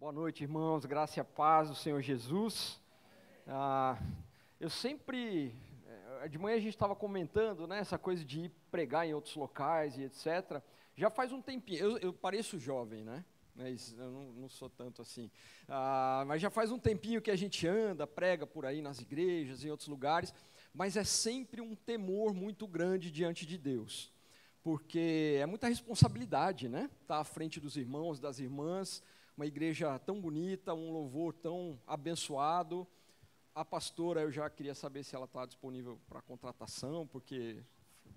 Boa noite, irmãos. Graça e paz do Senhor Jesus. Ah, eu sempre, eh, de manhã a gente estava comentando, né, essa coisa de ir pregar em outros locais e etc. Já faz um tempinho. Eu, eu pareço jovem, né? Mas eu não, não sou tanto assim. Ah, mas já faz um tempinho que a gente anda, prega por aí nas igrejas, em outros lugares. Mas é sempre um temor muito grande diante de Deus, porque é muita responsabilidade, né? Estar tá à frente dos irmãos, das irmãs uma igreja tão bonita, um louvor tão abençoado. A pastora, eu já queria saber se ela está disponível para contratação, porque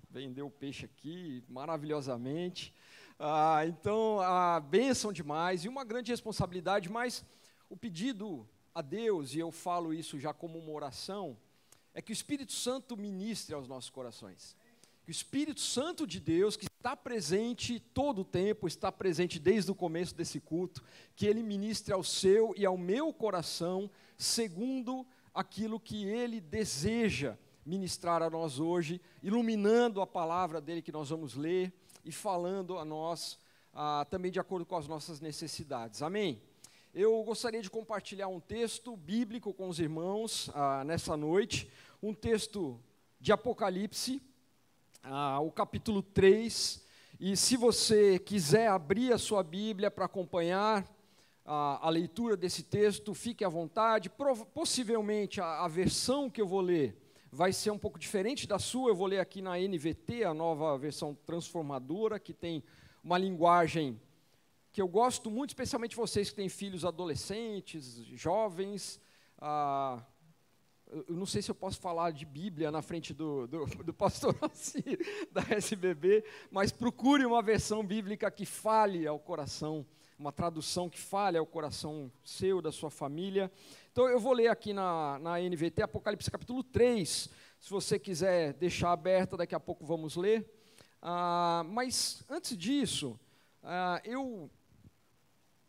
vendeu o peixe aqui maravilhosamente. Ah, então, a bênção demais e uma grande responsabilidade, mas o pedido a Deus, e eu falo isso já como uma oração, é que o Espírito Santo ministre aos nossos corações que o Espírito Santo de Deus, que está presente todo o tempo, está presente desde o começo desse culto, que ele ministre ao seu e ao meu coração, segundo aquilo que ele deseja ministrar a nós hoje, iluminando a palavra dele que nós vamos ler e falando a nós ah, também de acordo com as nossas necessidades. Amém? Eu gostaria de compartilhar um texto bíblico com os irmãos ah, nessa noite, um texto de Apocalipse ah, o capítulo 3. E se você quiser abrir a sua Bíblia para acompanhar a, a, leitura desse texto, fique à vontade. Pro, possivelmente a, a versão que eu vou ler vai ser um pouco diferente da sua. Eu vou ler aqui na NVT, a nova versão transformadora, que tem uma linguagem que eu gosto muito, especialmente vocês que têm filhos adolescentes, jovens. Ah, eu não sei se eu posso falar de Bíblia na frente do, do, do pastor da SBB, mas procure uma versão bíblica que fale ao coração, uma tradução que fale ao coração seu, da sua família. Então eu vou ler aqui na, na NVT, Apocalipse capítulo 3, se você quiser deixar aberta, daqui a pouco vamos ler. Ah, mas antes disso, ah, eu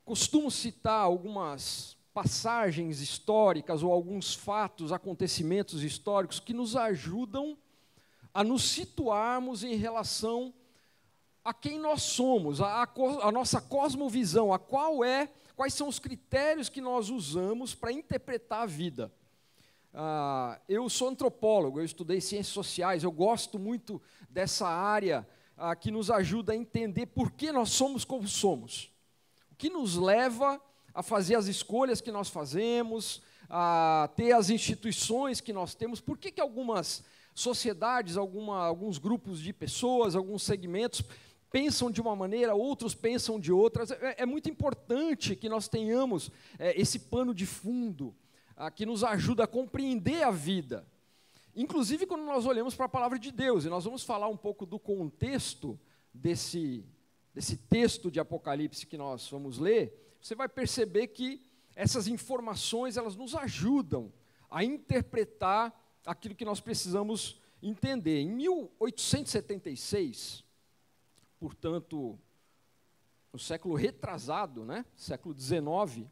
costumo citar algumas passagens históricas ou alguns fatos, acontecimentos históricos que nos ajudam a nos situarmos em relação a quem nós somos, a, a, a nossa cosmovisão, a qual é, quais são os critérios que nós usamos para interpretar a vida. Ah, eu sou antropólogo, eu estudei ciências sociais, eu gosto muito dessa área ah, que nos ajuda a entender por que nós somos como somos. O que nos leva a fazer as escolhas que nós fazemos, a ter as instituições que nós temos. Por que, que algumas sociedades, alguma, alguns grupos de pessoas, alguns segmentos pensam de uma maneira, outros pensam de outras? É, é muito importante que nós tenhamos é, esse pano de fundo a, que nos ajuda a compreender a vida. Inclusive quando nós olhamos para a palavra de Deus, e nós vamos falar um pouco do contexto desse, desse texto de Apocalipse que nós vamos ler, você vai perceber que essas informações elas nos ajudam a interpretar aquilo que nós precisamos entender. Em 1876, portanto, no século retrasado, né, século XIX,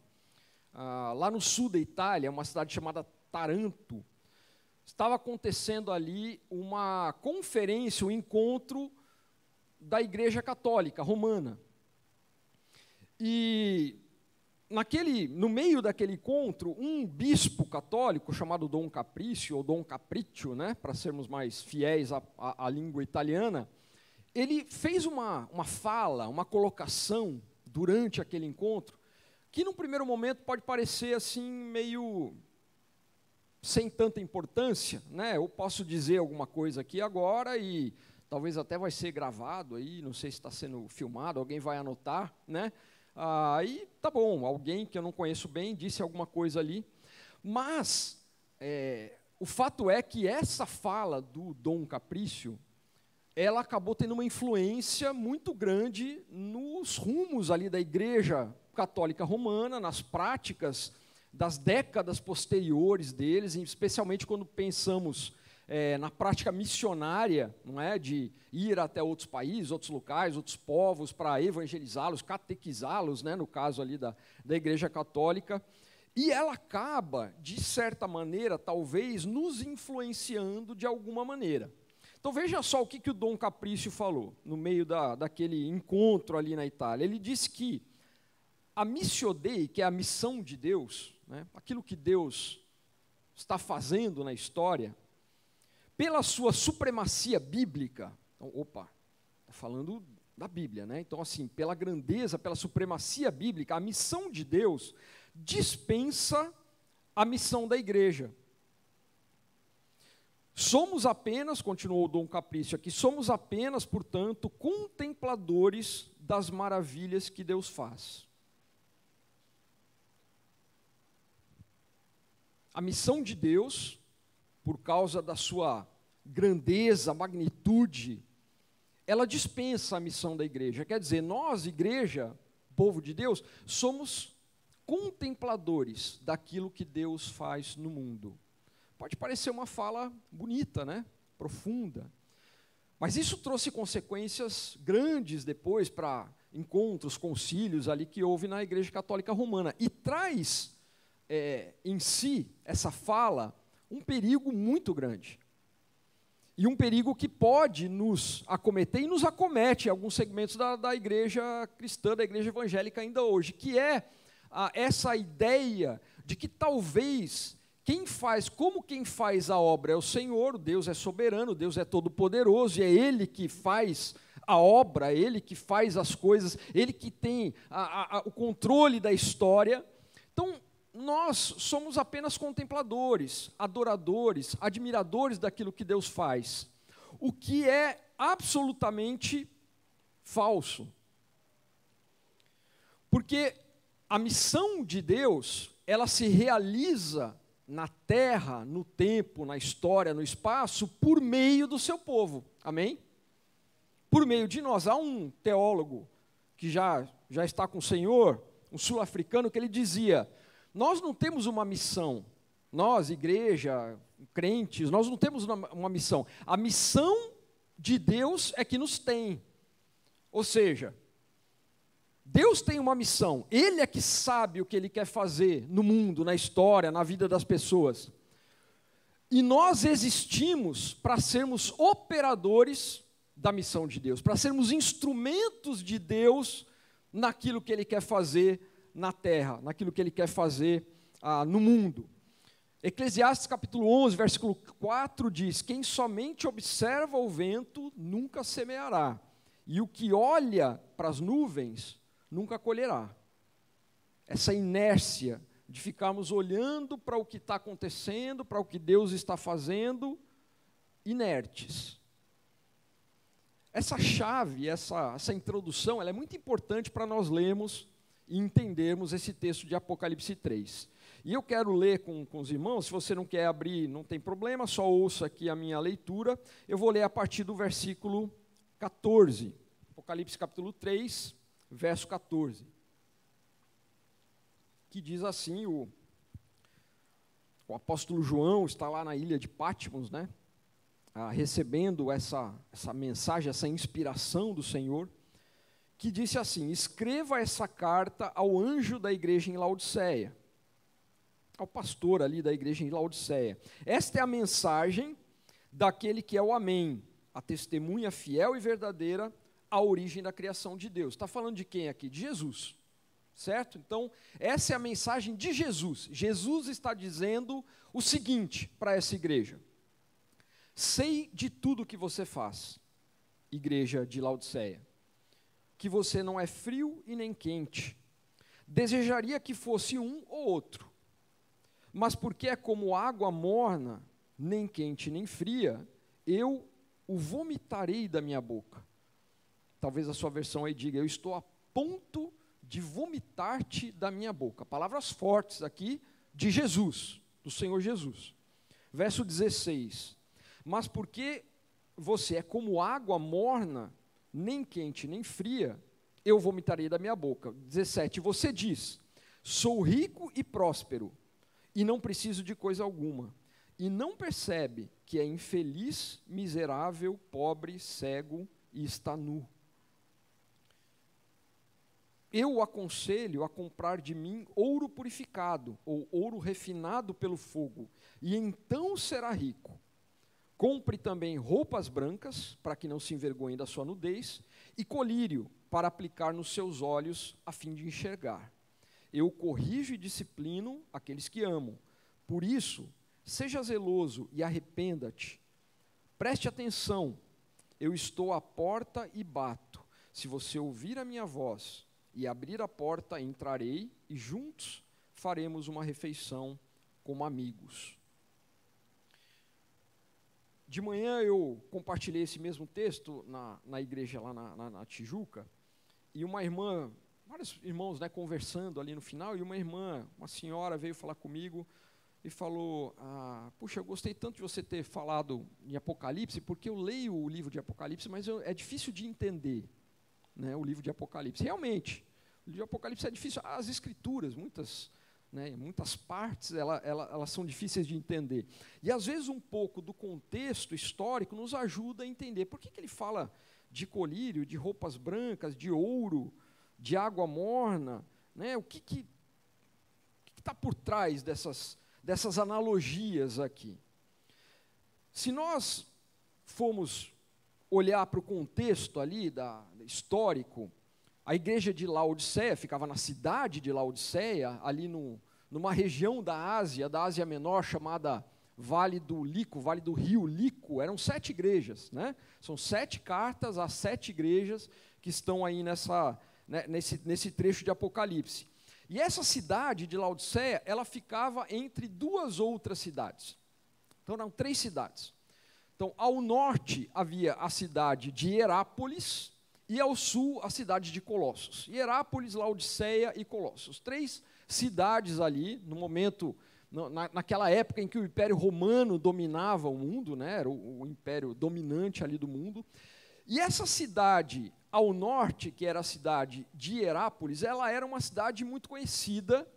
ah, lá no sul da Itália, uma cidade chamada Taranto, estava acontecendo ali uma conferência, um encontro da Igreja Católica Romana. E naquele, no meio daquele encontro, um bispo católico chamado Dom Caprício, ou Dom Capriccio, né, para sermos mais fiéis à, à, à, língua italiana, ele fez uma, uma fala, uma colocação durante aquele encontro, que num primeiro momento pode parecer assim meio sem tanta importância, né? Eu posso dizer alguma coisa aqui agora e talvez até vai ser gravado aí, não sei se está sendo filmado, alguém vai anotar, né? Aí tá bom, alguém que eu não conheço bem disse alguma coisa ali, mas é, o fato é que essa fala do Dom Caprício, ela acabou tendo uma influência muito grande nos rumos ali da Igreja Católica Romana, nas práticas das décadas posteriores deles, especialmente quando pensamos é, na prática missionária, não é, de ir até outros países, outros locais, outros povos para evangelizá-los, catequizá-los, né, no caso ali da, da Igreja Católica, e ela acaba, de certa maneira, talvez, nos influenciando de alguma maneira. Então veja só o que, que o Dom Caprício falou no meio da, daquele encontro ali na Itália. Ele disse que a missio Dei, que é a missão de Deus, né, aquilo que Deus está fazendo na história, pela sua supremacia bíblica, então, opa, está falando da Bíblia, né? Então, assim, pela grandeza, pela supremacia bíblica, a missão de Deus dispensa a missão da igreja. Somos apenas, continuou Dom Caprício aqui, somos apenas, portanto, contempladores das maravilhas que Deus faz. A missão de Deus, por causa da sua grandeza, magnitude, ela dispensa a missão da igreja. Quer dizer, nós, igreja, povo de Deus, somos contempladores daquilo que Deus faz no mundo. Pode parecer uma fala bonita, né? Profunda. Mas isso trouxe consequências grandes depois para encontros, concílios ali que houve na Igreja Católica Romana. E traz é, em si, essa fala, um perigo muito grande. E um perigo que pode nos acometer e nos acomete em alguns segmentos da, da igreja cristã, da igreja evangélica ainda hoje, que é a, essa ideia de que talvez quem faz, como quem faz a obra é o Senhor, Deus é soberano, Deus é todo-poderoso, e é Ele que faz a obra, é Ele que faz as coisas, Ele que tem a, a, o controle da história. Então, nós somos apenas contempladores, adoradores, admiradores daquilo que Deus faz, o que é absolutamente falso. Porque a missão de Deus, ela se realiza na terra, no tempo, na história, no espaço, por meio do seu povo. Amém? Por meio de nós. Há um teólogo que já, já está com o Senhor, um sul-africano, que ele dizia: Nós não temos uma missão, nós, igreja, crentes, nós não temos uma, uma missão. A missão de Deus é que nos tem. Ou seja, Deus tem uma missão, Ele é que sabe o que Ele quer fazer no mundo, na história, na vida das pessoas. E nós existimos para sermos operadores da missão de Deus, para sermos instrumentos de Deus naquilo que Ele quer fazer na terra, naquilo que Ele quer fazer ah, no mundo. Eclesiastes capítulo 11, versículo 4 diz: Quem somente observa o vento nunca semeará, e o que olha para as nuvens nunca colherá. Essa inércia de ficarmos olhando para o que está acontecendo, para o que Deus está fazendo, inertes. Essa chave, essa, essa introdução, ela é muito importante para nós lermos entendermos esse texto de Apocalipse 3. E eu quero ler com, com os irmãos, se você não quer abrir, não tem problema, só ouça aqui a minha leitura. Eu vou ler a partir do versículo 14. Apocalipse capítulo 3, verso 14, que diz assim: o, o apóstolo João está lá na ilha de Patmos, né? Ah, recebendo essa, essa mensagem, essa inspiração do Senhor, que disse assim: Escreva essa carta ao anjo da igreja em Laodiceia, ao pastor ali da igreja em Laodiceia. Esta é a mensagem daquele que é o Amém, a testemunha fiel e verdadeira a origem da criação de Deus. Está falando de quem aqui? De Jesus. Certo? Então, essa é a mensagem de Jesus. Jesus está dizendo o seguinte para essa igreja: Sei de tudo que você faz, igreja de Laodiceia, que você não é frio e nem quente. Desejaria que fosse um ou outro, mas porque é como água morna, nem quente nem fria, eu o vomitarei da minha boca. Talvez a sua versão aí diga: Eu estou a ponto de vomitar-te da minha boca. Palavras fortes aqui de Jesus, do Senhor Jesus. Verso 16: Mas porque você é como água morna, nem quente nem fria, eu vomitarei da minha boca. 17: Você diz: Sou rico e próspero, e não preciso de coisa alguma. E não percebe que é infeliz, miserável, pobre, cego e está nu eu o aconselho a comprar de mim ouro purificado, ou ouro refinado pelo fogo, e então será rico. Compre também roupas brancas, para que não se envergonhe da sua nudez, e colírio, para aplicar nos seus olhos, a fim de enxergar. Eu corrijo e disciplino aqueles que amo. Por isso, seja zeloso e arrependa-te. Preste atenção, eu estou à porta e bato. Se você ouvir a minha voz e abrir a porta, entrarei e juntos faremos uma refeição como amigos. De manhã eu compartilhei esse mesmo texto na, na igreja lá na, na, na Tijuca, e uma irmã, vários irmãos né, conversando ali no final, e uma irmã, uma senhora veio falar comigo e falou: ah, Puxa, eu gostei tanto de você ter falado em Apocalipse, porque eu leio o livro de Apocalipse, mas eu, é difícil de entender né, o livro de Apocalipse. Realmente, o livro de Apocalipse é difícil. As escrituras, muitas né, muitas partes ela, ela, elas são difíceis de entender. E às vezes um pouco do contexto histórico nos ajuda a entender por que, que ele fala de colírio, de roupas brancas, de ouro, de água morna, né, o que que está por trás dessas, dessas analogias aqui. Se nós formos olhar para o contexto ali da, histórico, a igreja de Laodiceia ficava na cidade de Laodiceia, ali no, numa região da Ásia, da Ásia Menor, chamada Vale do Lico, Vale do Rio Lico. Eram sete igrejas, né? São sete cartas às sete igrejas que estão aí nessa, né, nesse, nesse trecho de Apocalipse. E essa cidade de Laodiceia, ela ficava entre duas outras cidades. Então eram três cidades. Então, ao norte havia a cidade de Herápolis, e ao sul a cidade de Colossos. Hierápolis, Laodiceia e Colossos. Três cidades ali, no momento, na, naquela época em que o Império Romano dominava o mundo, né, era o, o império dominante ali do mundo. E essa cidade ao norte, que era a cidade de Hierápolis, ela era uma cidade muito conhecida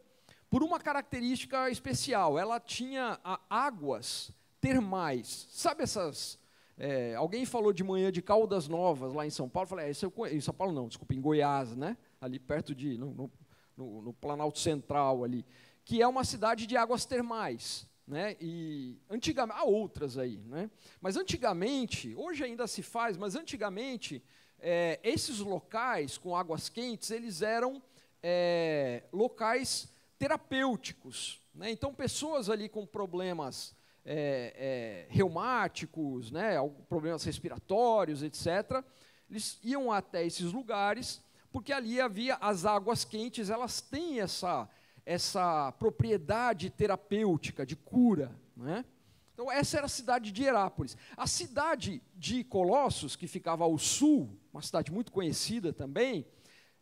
por uma característica especial. Ela tinha águas termais. Sabe essas é, alguém falou de manhã de Caldas Novas, lá em São Paulo. Falei, é, em São Paulo não, desculpa, em Goiás, né? ali perto de, no, no, no, Planalto Central ali, que é uma cidade de águas termais. Né? E antigamente, há outras aí, né? mas antigamente, hoje ainda se faz, mas antigamente, é, esses locais com águas quentes, eles eram é, locais terapêuticos. Né? Então, pessoas ali com problemas é, é, reumáticos, né, problemas respiratórios, etc., eles iam até esses lugares, porque ali havia as águas quentes, elas têm essa, essa propriedade terapêutica, de cura. Né? Então, essa era a cidade de Herápolis. A cidade de Colossos, que ficava ao sul, uma cidade muito conhecida também,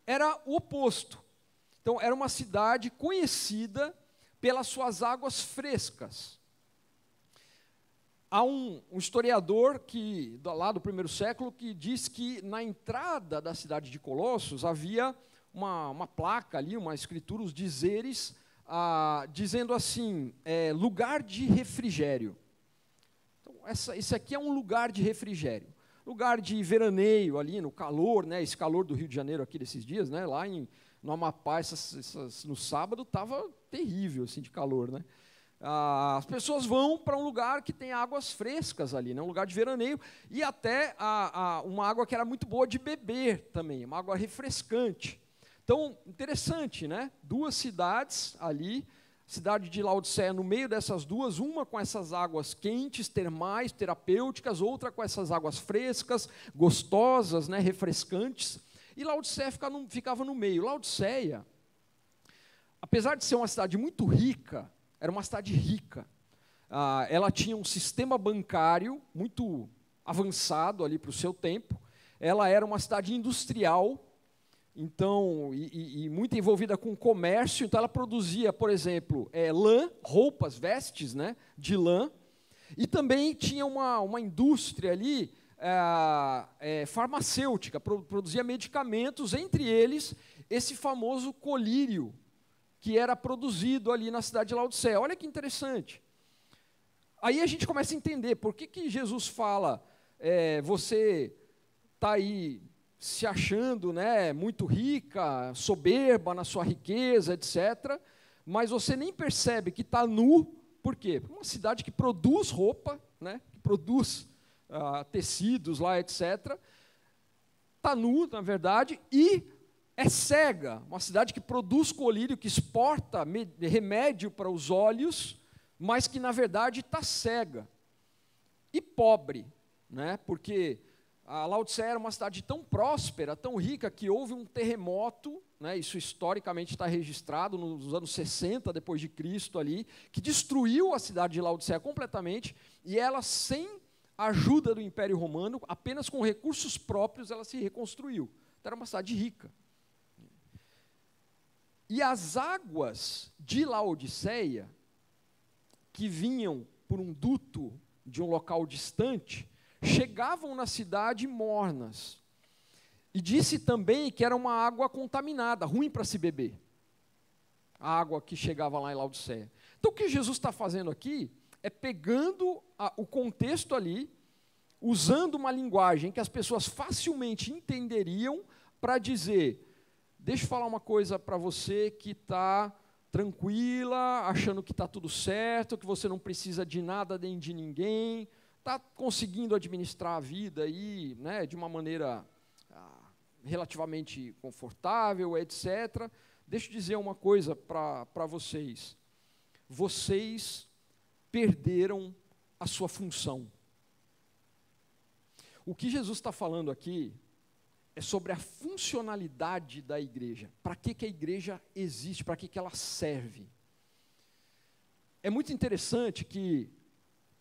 era o oposto. Então, era uma cidade conhecida pelas suas águas frescas. Há um, um, historiador que, lá do primeiro século que diz que na entrada da cidade de Colossos havia uma, uma placa ali, uma escritura, os dizeres, ah, dizendo assim: é, lugar de refrigério. Então, essa, esse aqui é um lugar de refrigério. Lugar de veraneio ali, no calor, né, esse calor do Rio de Janeiro aqui desses dias, né, lá em, no Amapá, essas, essas, no sábado, estava terrível assim, de calor. Né? Ah, as pessoas vão para um lugar que tem águas frescas ali, né? um lugar de veraneio, e até a, a, uma água que era muito boa de beber também, uma água refrescante. Então, interessante, né? Duas cidades ali, cidade de Laodiceia no meio dessas duas, uma com essas águas quentes, termais, terapêuticas, outra com essas águas frescas, gostosas, né? refrescantes. E Laodiceia ficava no, ficava no meio. Laodiceia, apesar de ser uma cidade muito rica, era uma cidade rica. Ah, ela tinha um sistema bancário muito avançado ali para o seu tempo. Ela era uma cidade industrial, então e, e, muito envolvida com comércio. Então ela produzia, por exemplo, é, lã, roupas, vestes, né, de lã. E também tinha uma, uma indústria ali é, é, farmacêutica, produzia medicamentos, entre eles esse famoso colírio, que era produzido ali na cidade de Laodiceia. Olha que interessante. Aí a gente começa a entender por que, que Jesus fala, é, você está aí se achando né, muito rica, soberba na sua riqueza, etc., mas você nem percebe que está nu, por quê? Uma cidade que produz roupa, né, que produz ah, tecidos lá, etc., está nu, na verdade, e é cega, uma cidade que produz colírio, que exporta remédio para os olhos, mas que na verdade está cega e pobre, né? Porque a Laodiceia era uma cidade tão próspera, tão rica, que houve um terremoto, né, isso historicamente está registrado nos anos 60 depois de Cristo ali, que destruiu a cidade de Laodiceia completamente, e ela sem ajuda do Império Romano, apenas com recursos próprios, ela se reconstruiu. Então, era uma cidade rica. E as águas de Laodiceia, que vinham por um duto de um local distante, chegavam na cidade mornas. E disse também que era uma água contaminada, ruim para se beber. A água que chegava lá em Laodiceia. Então o que Jesus está fazendo aqui é pegando a, o contexto ali, usando uma linguagem que as pessoas facilmente entenderiam para dizer: deixa eu falar uma coisa para você que está tranquila, achando que está tudo certo, que você não precisa de nada nem de ninguém, está conseguindo administrar a vida aí, né, de uma maneira ah, relativamente confortável, etc. Deixa eu dizer uma coisa para vocês. Vocês perderam a sua função. O que Jesus está falando aqui é sobre a funcionalidade da igreja. Para que, que a igreja existe? Para que, que ela serve? É muito interessante que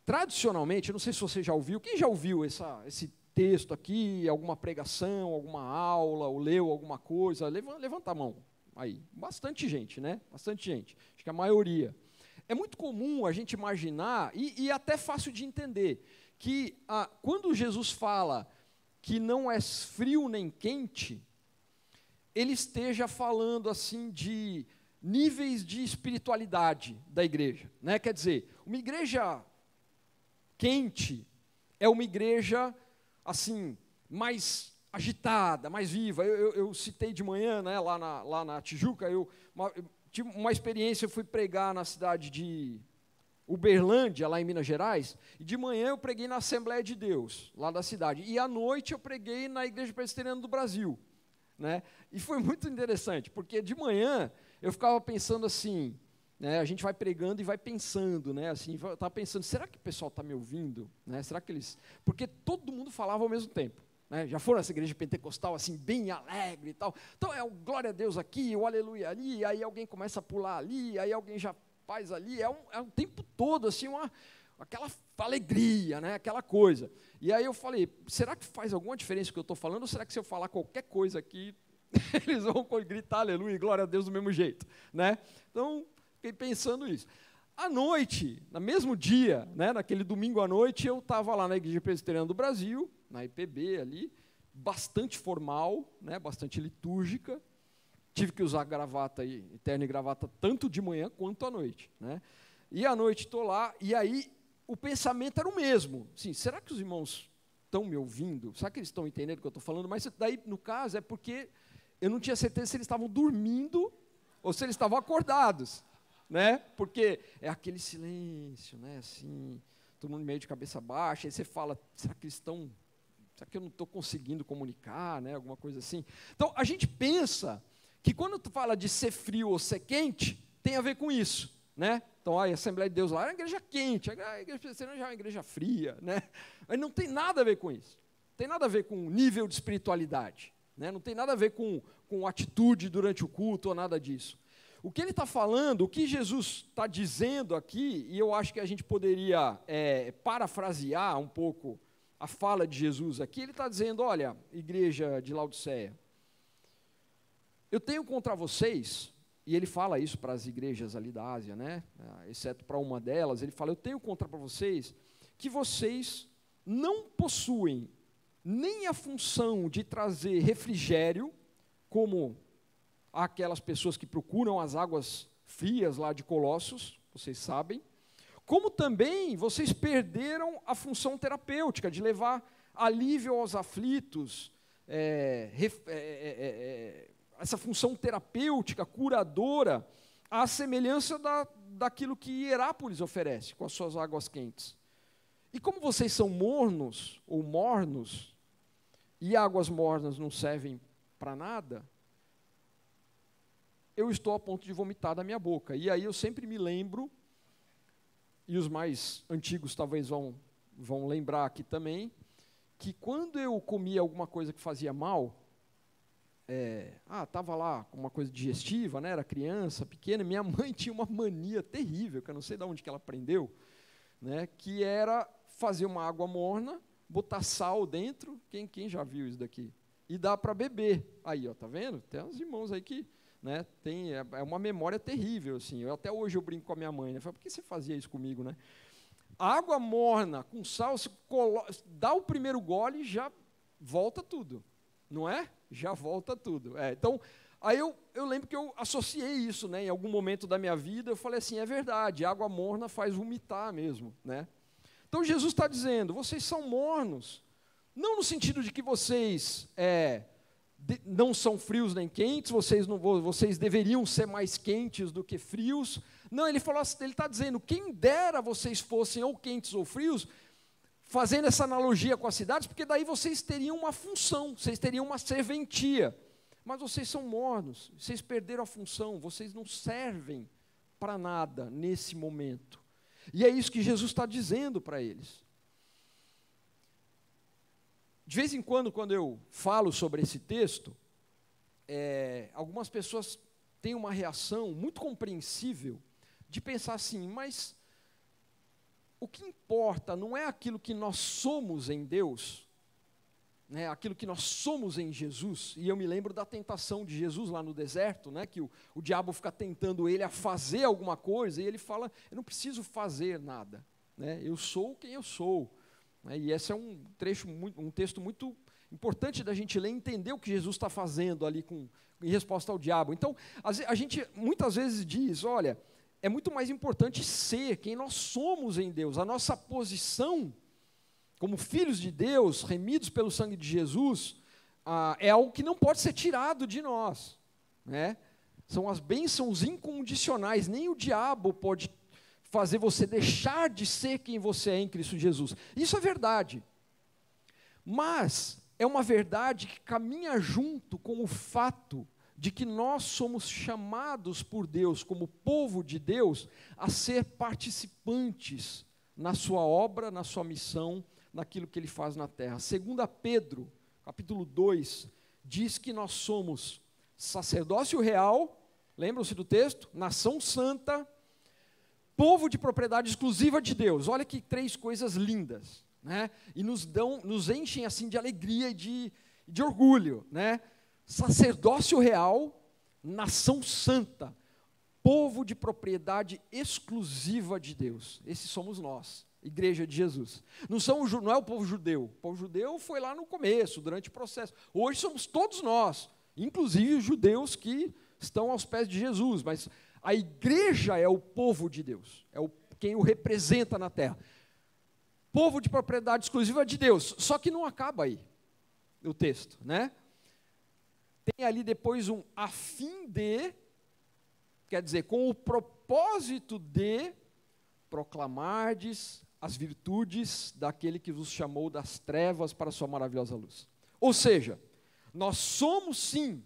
Tradicionalmente, não sei se você já ouviu, quem já ouviu essa, esse texto aqui, alguma pregação, alguma aula, ou leu alguma coisa? Levanta, a mão aí. Bastante gente, né? Bastante gente. Acho que a maioria. É muito comum a gente imaginar, e, e até fácil de entender, que ah, quando Jesus fala que não é frio nem quente, ele esteja falando assim de níveis de espiritualidade da igreja. Né? Quer dizer, uma igreja quente, é uma igreja assim, mais agitada, mais viva. Eu, eu, eu citei de manhã, né, lá, na, lá na Tijuca, eu, uma, eu tive uma experiência, eu fui pregar na cidade de Uberlândia, lá em Minas Gerais, e de manhã eu preguei na Assembleia de Deus, lá da cidade, e à noite eu preguei na Igreja Presbiteriana do Brasil. Né? E foi muito interessante, porque de manhã eu ficava pensando assim, né, a gente vai pregando e vai pensando, né, assim, tá pensando, será que o pessoal está me ouvindo? Né, será que eles... Porque todo mundo falava ao mesmo tempo. Né, já foram essa igreja pentecostal, assim, bem alegre e tal. Então, é o glória a Deus aqui, o aleluia ali, aí alguém começa a pular ali, aí alguém já faz ali. É um, é um tempo todo, assim, uma, aquela alegria, né, aquela coisa. E aí eu falei, será que faz alguma diferença o que eu estou falando, ou será que se eu falar qualquer coisa aqui, eles vão gritar aleluia e glória a Deus do mesmo jeito, né? Então, Fiquei pensando isso. À noite, no mesmo dia, né, naquele domingo à noite, eu estava lá na Igreja Presbiteriana do Brasil, na IPB ali, bastante formal, né, bastante litúrgica. Tive que usar gravata e terno e gravata tanto de manhã quanto à noite. Né? E à noite estou lá, e aí o pensamento era o mesmo. Sim, será que os irmãos estão me ouvindo? Será que eles estão entendendo o que eu estou falando? Mas daí, no caso, é porque eu não tinha certeza se eles estavam dormindo ou se eles estavam acordados né? Porque é aquele silêncio, né? Assim, todo mundo meio de cabeça baixa, aí você fala, será que eles estão, será que eu não estou conseguindo comunicar, né? Alguma coisa assim. Então, a gente pensa que quando tu fala de ser frio ou ser quente, tem a ver com isso, né? Então, a Assembleia de Deus lá é uma igreja quente, a igreja presbiteriana já é uma igreja fria, né? Mas não tem nada a ver com isso. Não tem nada a ver com nível de espiritualidade, né? Não tem nada a ver com, com atitude durante o culto ou nada disso. O que ele está falando, o que Jesus está dizendo aqui, e eu acho que a gente poderia é, parafrasear um pouco a fala de Jesus aqui, ele está dizendo: olha, igreja de Laodiceia, eu tenho contra vocês, e ele fala isso para as igrejas ali da Ásia, né? Ah, exceto para uma delas, ele fala: eu tenho contra vocês que vocês não possuem nem a função de trazer refrigério, como aquelas pessoas que procuram as águas frias lá de Colossos, vocês sabem, como também vocês perderam a função terapêutica de levar alívio aos aflitos, é, é, é, é, essa função terapêutica, curadora, à semelhança da, daquilo que Herápolis oferece com as suas águas quentes. E como vocês são mornos ou mornos, e águas mornas não servem para nada, eu estou a ponto de vomitar da minha boca. E aí eu sempre me lembro, e os mais antigos talvez vão, vão lembrar aqui também, que quando eu comia alguma coisa que fazia mal, é, ah, estava lá com uma coisa digestiva, né, era criança, pequena, minha mãe tinha uma mania terrível, que eu não sei de onde que ela aprendeu, né, que era fazer uma água morna, botar sal dentro, quem, quem já viu isso daqui? E dar para beber. Aí, ó, tá vendo? Tem uns irmãos aí que né, tem, é, é uma memória terrível, assim. Eu, até hoje eu brinco com a minha mãe, né? Falo, por que você fazia isso comigo, né? Água morna com sal, dá o primeiro gole e já volta tudo, não é? Já volta tudo. É, então, aí eu, eu lembro que eu associei isso, né? Em algum momento da minha vida, eu falei assim, é verdade, água morna faz vomitar mesmo, né? Então Jesus está dizendo, vocês são mornos, não no sentido de que vocês é, de, não são frios nem quentes, vocês, não, vocês deveriam ser mais quentes do que frios. Não, ele falou, ele está dizendo, quem dera vocês fossem ou quentes ou frios, fazendo essa analogia com as cidades, porque daí vocês teriam uma função, vocês teriam uma serventia. Mas vocês são mornos, vocês perderam a função, vocês não servem para nada nesse momento. E é isso que Jesus está dizendo para eles. De vez em quando, quando eu falo sobre esse texto, é, algumas pessoas têm uma reação muito compreensível de pensar assim, mas o que importa não é aquilo que nós somos em Deus, né, aquilo que nós somos em Jesus, e eu me lembro da tentação de Jesus lá no deserto, né, que o, o diabo fica tentando ele a fazer alguma coisa, e ele fala: Eu não preciso fazer nada, né, eu sou quem eu sou. Né, e esse é um trecho, muito, um texto muito importante da gente ler e entender o que Jesus está fazendo ali com, em resposta ao diabo. Então, a gente muitas vezes diz: Olha, é muito mais importante ser quem nós somos em Deus, a nossa posição como filhos de Deus, remidos pelo sangue de Jesus, ah, é algo que não pode ser tirado de nós. Né? São as bênçãos incondicionais, nem o diabo pode fazer você deixar de ser quem você é em Cristo Jesus. Isso é verdade. Mas é uma verdade que caminha junto com o fato de que nós somos chamados por Deus, como povo de Deus, a ser participantes na sua obra, na sua missão naquilo que ele faz na terra. Segunda Pedro, capítulo 2, diz que nós somos sacerdócio real, lembram-se do texto? Nação santa, povo de propriedade exclusiva de Deus. Olha que três coisas lindas, né? E nos dão, nos enchem assim de alegria e de, de orgulho, né? Sacerdócio real, nação santa, povo de propriedade exclusiva de Deus. Esses somos nós igreja de Jesus. Não, são, não é o povo judeu. O povo judeu foi lá no começo, durante o processo. Hoje somos todos nós, inclusive os judeus que estão aos pés de Jesus. Mas a igreja é o povo de Deus, é o, quem o representa na terra. Povo de propriedade exclusiva de Deus. Só que não acaba aí o texto, né? Tem ali depois um a fim de, quer dizer, com o propósito de proclamardes as virtudes daquele que vos chamou das trevas para a sua maravilhosa luz. Ou seja, nós somos sim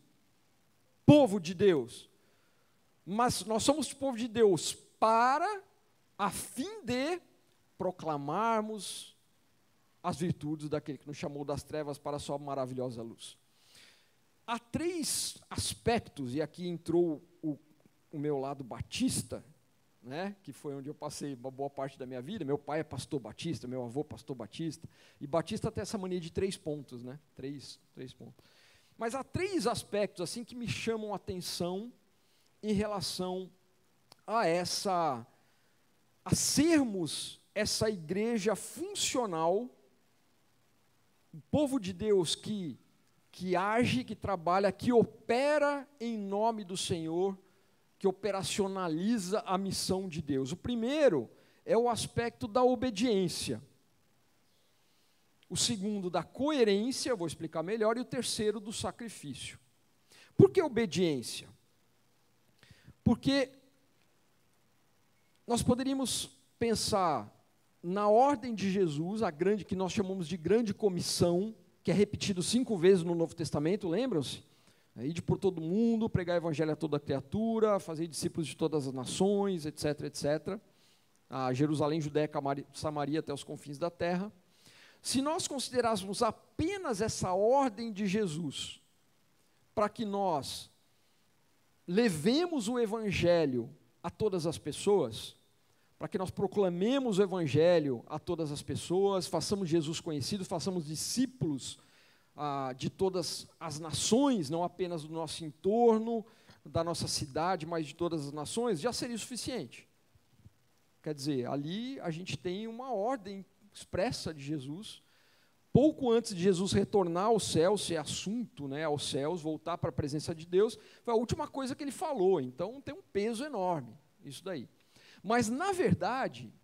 povo de Deus, mas nós somos povo de Deus para, a fim de proclamarmos as virtudes daquele que nos chamou das trevas para a sua maravilhosa luz. Há três aspectos, e aqui entrou o, o meu lado batista, né, que foi onde eu passei uma boa parte da minha vida. Meu pai é pastor batista, meu avô pastor batista. E batista tem essa mania de três pontos, né? Três, três pontos. Mas há três aspectos assim que me chamam a atenção em relação a essa a sermos essa igreja funcional, o povo de Deus que que age, que trabalha, que opera em nome do Senhor que operacionaliza a missão de Deus. O primeiro é o aspecto da obediência. O segundo, da coerência, vou explicar melhor, e o terceiro, do sacrifício. Por que obediência? Porque nós poderíamos pensar na ordem de Jesus, a grande que nós chamamos de grande comissão, que é repetido cinco vezes no Novo Testamento, lembram-se? Ide por todo mundo, pregar o evangelho a toda criatura, fazer discípulos de todas as nações, etc, etc. A Jerusalém, Judéia, Samaria até os confins da terra. Se nós considerássemos apenas essa ordem de Jesus, para que nós levemos o evangelho a todas as pessoas, para que nós proclamemos o evangelho a todas as pessoas, façamos Jesus conhecido, façamos discípulos ah, de todas as nações, não apenas do nosso entorno, da nossa cidade, mas de todas as nações, já seria suficiente. Quer dizer, ali a gente tem uma ordem expressa de Jesus. Pouco antes de Jesus retornar ao céu, ser assunto né, aos céus, voltar para a presença de Deus, foi a última coisa que ele falou. Então tem um peso enorme isso daí. Mas, na verdade,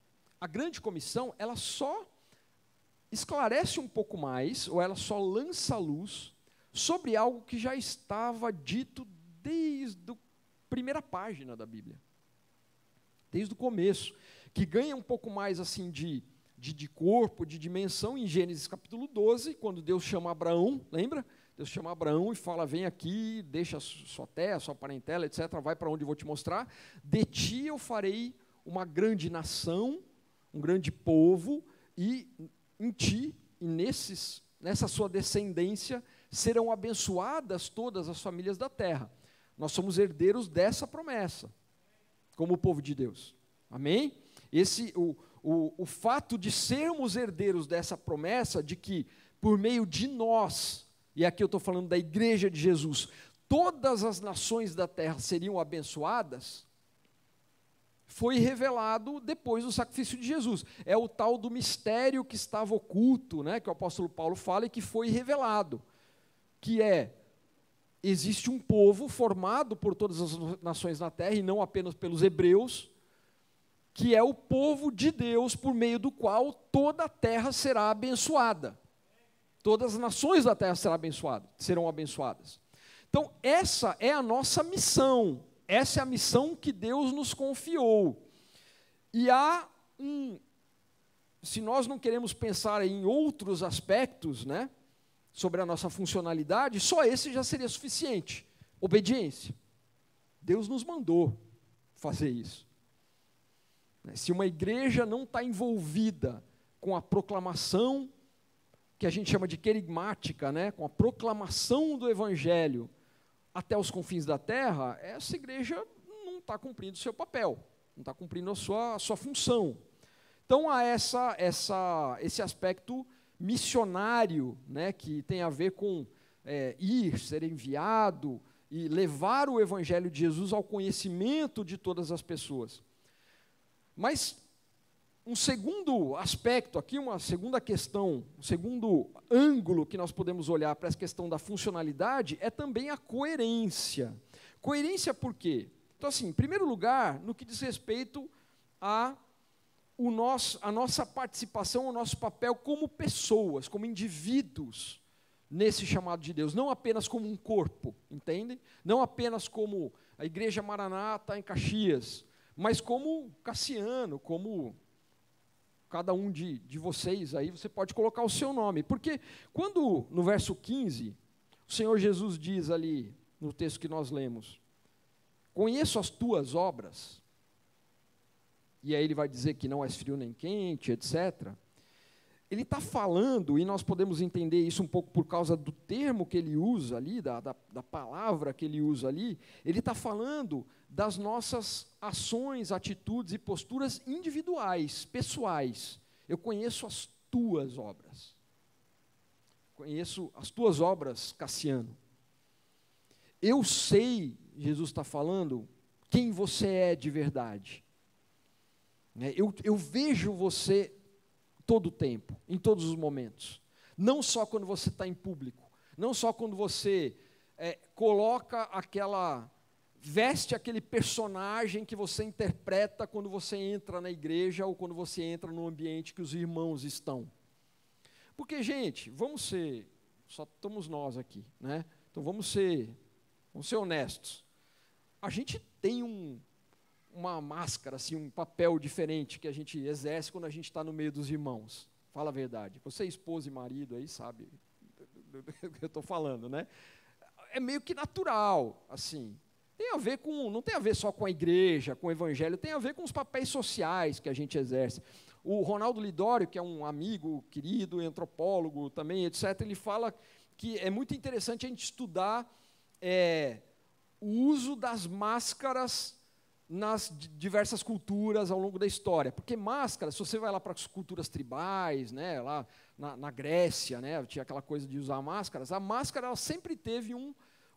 a grande comissão, ela só esclarece um pouco mais, ou ela só lança luz sobre algo que já estava dito desde a primeira página da Bíblia. Desde o começo, que ganha um pouco mais assim de, de, de corpo, de dimensão em Gênesis capítulo 12, quando Deus chama Abraão, lembra? Deus chama Abraão e fala: Vem aqui, deixa sua terra, sua parentela, etc. Vai para onde eu vou te mostrar. De ti eu farei uma grande nação, um grande povo, e em ti e nesses, nessa sua descendência serão abençoadas todas as famílias da terra. Nós somos herdeiros dessa promessa, como o povo de Deus. Amém? Esse, o, o, o fato de sermos herdeiros dessa promessa, de que por meio de nós, e aqui eu estou falando da igreja de Jesus, todas as nações da terra seriam abençoadas, foi revelado depois do sacrifício de Jesus. É o tal do mistério que estava oculto, né, que o apóstolo Paulo fala e que foi revelado, que é existe um povo formado por todas as nações na terra e não apenas pelos hebreus, que é o povo de Deus por meio do qual toda a terra será abençoada. Todas as nações da terra serão abençoadas, serão abençoadas. Então, essa é a nossa missão essa é a missão que Deus nos confiou. E há um. Se nós não queremos pensar em outros aspectos, né, sobre a nossa funcionalidade, só esse já seria suficiente. Obediência. Deus nos mandou fazer isso. Se uma igreja não está envolvida com a proclamação, que a gente chama de querigmática, né, com a proclamação do Evangelho, até os confins da terra, essa igreja não está cumprindo o seu papel, não está cumprindo a sua, a sua função. Então há essa, essa, esse aspecto missionário, né, que tem a ver com é, ir, ser enviado e levar o evangelho de Jesus ao conhecimento de todas as pessoas. Mas um segundo aspecto aqui, uma segunda questão, um segundo ângulo que nós podemos olhar para essa questão da funcionalidade é também a coerência. Coerência por quê? Então, assim, em primeiro lugar, no que diz respeito a, o nosso, a nossa participação, o nosso papel como pessoas, como indivíduos nesse chamado de Deus, não apenas como um corpo, entendem? Não apenas como a Igreja Maranata em Caxias, mas como Cassiano, como cada um de, de vocês aí, você pode colocar o seu nome. Porque quando no verso 15, o Senhor Jesus diz ali, no texto que nós lemos, conheço as tuas obras, e aí ele vai dizer que não és frio nem quente, etc. Ele está falando, e nós podemos entender isso um pouco por causa do termo que ele usa ali, da, da, da palavra que ele usa ali, ele está falando das nossas ações, atitudes e posturas individuais, pessoais. Eu conheço as tuas obras. Conheço as tuas obras, Cassiano. Eu sei, Jesus está falando, quem você é de verdade. Né, eu, eu vejo você todo o tempo, em todos os momentos. Não só quando você está em público, não só quando você é, coloca aquela veste aquele personagem que você interpreta quando você entra na igreja ou quando você entra no ambiente que os irmãos estão. Porque, gente, vamos ser, só estamos nós aqui, né? Então vamos ser, vamos ser honestos. A gente tem um, uma máscara, assim, um papel diferente que a gente exerce quando a gente está no meio dos irmãos. Fala a verdade. Você, esposa e marido, aí sabe o que eu estou falando, né? é meio que natural, assim. Tem a ver com, não tem a ver só com a igreja, com o evangelho, tem a ver com os papéis sociais que a gente exerce. O Ronaldo Lidório, que é um amigo querido, antropólogo também, etc., ele fala que é muito interessante a gente estudar é, o uso das máscaras nas diversas culturas ao longo da história. Porque máscara, se você vai lá para as culturas tribais, né, lá na, na, Grécia, né, tinha aquela coisa de usar máscaras, a máscara ela sempre teve um,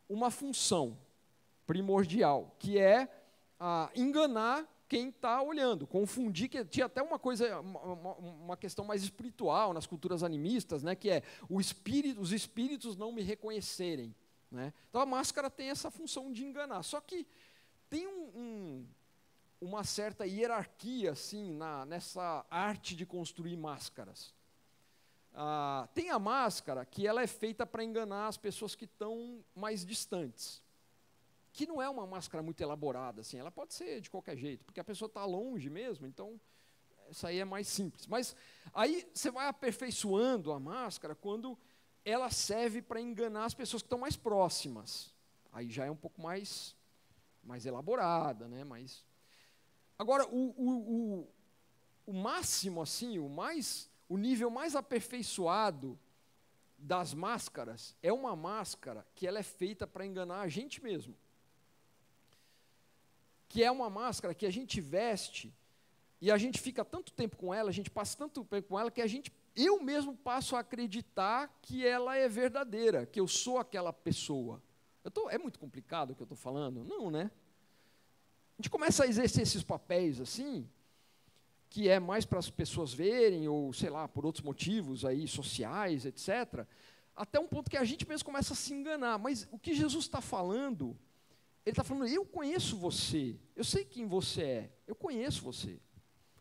uma função primordial, que é enganar quem está olhando, confundir, que tinha até uma coisa, uma, uma, questão mais espiritual nas culturas animistas, né, que é espírito, os espíritos não me reconhecerem. Né? Então a máscara tem essa função de enganar. Só que tem um, um, uma certa hierarquia assim na, nessa arte de construir máscaras. Ah, tem a máscara que ela é feita para enganar as pessoas que estão mais distantes que não é uma máscara muito elaborada, assim, ela pode ser de qualquer jeito, porque a pessoa está longe mesmo, então isso aí é mais simples. Mas aí você vai aperfeiçoando a máscara quando ela serve para enganar as pessoas que estão mais próximas. Aí já é um pouco mais, mais elaborada, né? Mais... Agora, o, o, o, o máximo, assim, o mais, o nível mais aperfeiçoado das máscaras é uma máscara que ela é feita para enganar a gente mesmo que é uma máscara que a gente veste e a gente fica tanto tempo com ela, a gente passa tanto tempo com ela que a gente, eu mesmo passo a acreditar que ela é verdadeira, que eu sou aquela pessoa. Tô, é muito complicado o que eu estou falando? Não, né? A gente começa a exercer esses papéis assim, que é mais para as pessoas verem, ou sei lá, por outros motivos aí, sociais, etc., até um ponto que a gente mesmo começa a se enganar. Mas o que Jesus está falando ele está falando, eu conheço você, eu sei quem você é, eu conheço você.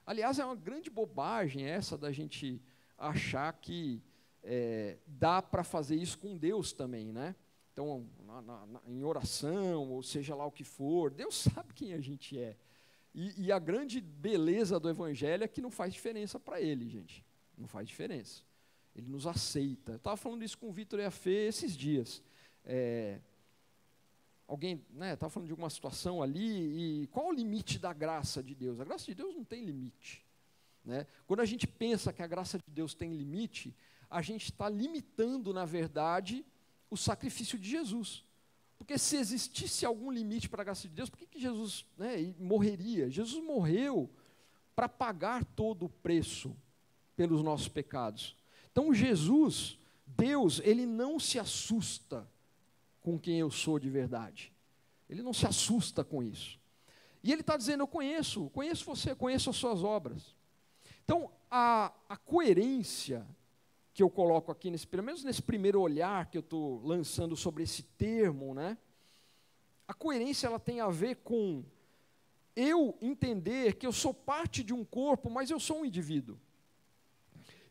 Aliás, é uma grande bobagem essa da gente achar que é, dá para fazer isso com Deus também, né? Então, na, na, em oração, ou seja lá o que for, Deus sabe quem a gente é. E, e a grande beleza do Evangelho é que não faz diferença para Ele, gente. Não faz diferença. Ele nos aceita. Eu estava falando isso com o Vitor e a Fê esses dias. É, alguém estava né, falando de alguma situação ali, e qual o limite da graça de Deus? A graça de Deus não tem limite. Né? Quando a gente pensa que a graça de Deus tem limite, a gente está limitando, na verdade, o sacrifício de Jesus. Porque se existisse algum limite para a graça de Deus, por que, que Jesus né, morreria? Jesus morreu para pagar todo o preço pelos nossos pecados. Então Jesus, Deus, ele não se assusta com quem eu sou de verdade. Ele não se assusta com isso. E ele está dizendo: Eu conheço, conheço você, conheço as suas obras. Então, a, a coerência que eu coloco aqui, nesse, pelo menos nesse primeiro olhar que eu estou lançando sobre esse termo, né? A coerência ela tem a ver com eu entender que eu sou parte de um corpo, mas eu sou um indivíduo.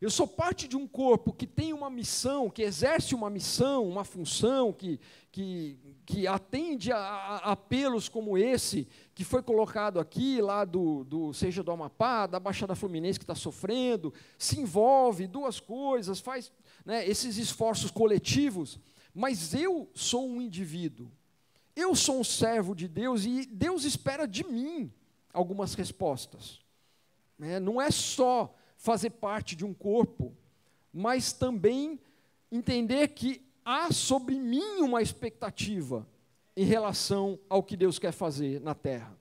Eu sou parte de um corpo que tem uma missão, que exerce uma missão, uma função, que, que, que atende a, a apelos como esse, que foi colocado aqui, lá do, do seja do Amapá, da Baixada Fluminense que está sofrendo, se envolve, duas coisas, faz né, esses esforços coletivos, mas eu sou um indivíduo, eu sou um servo de Deus e Deus espera de mim algumas respostas. Né, não é só fazer parte de um corpo, mas também entender que há sobre mim uma expectativa em relação ao que Deus quer fazer na terra.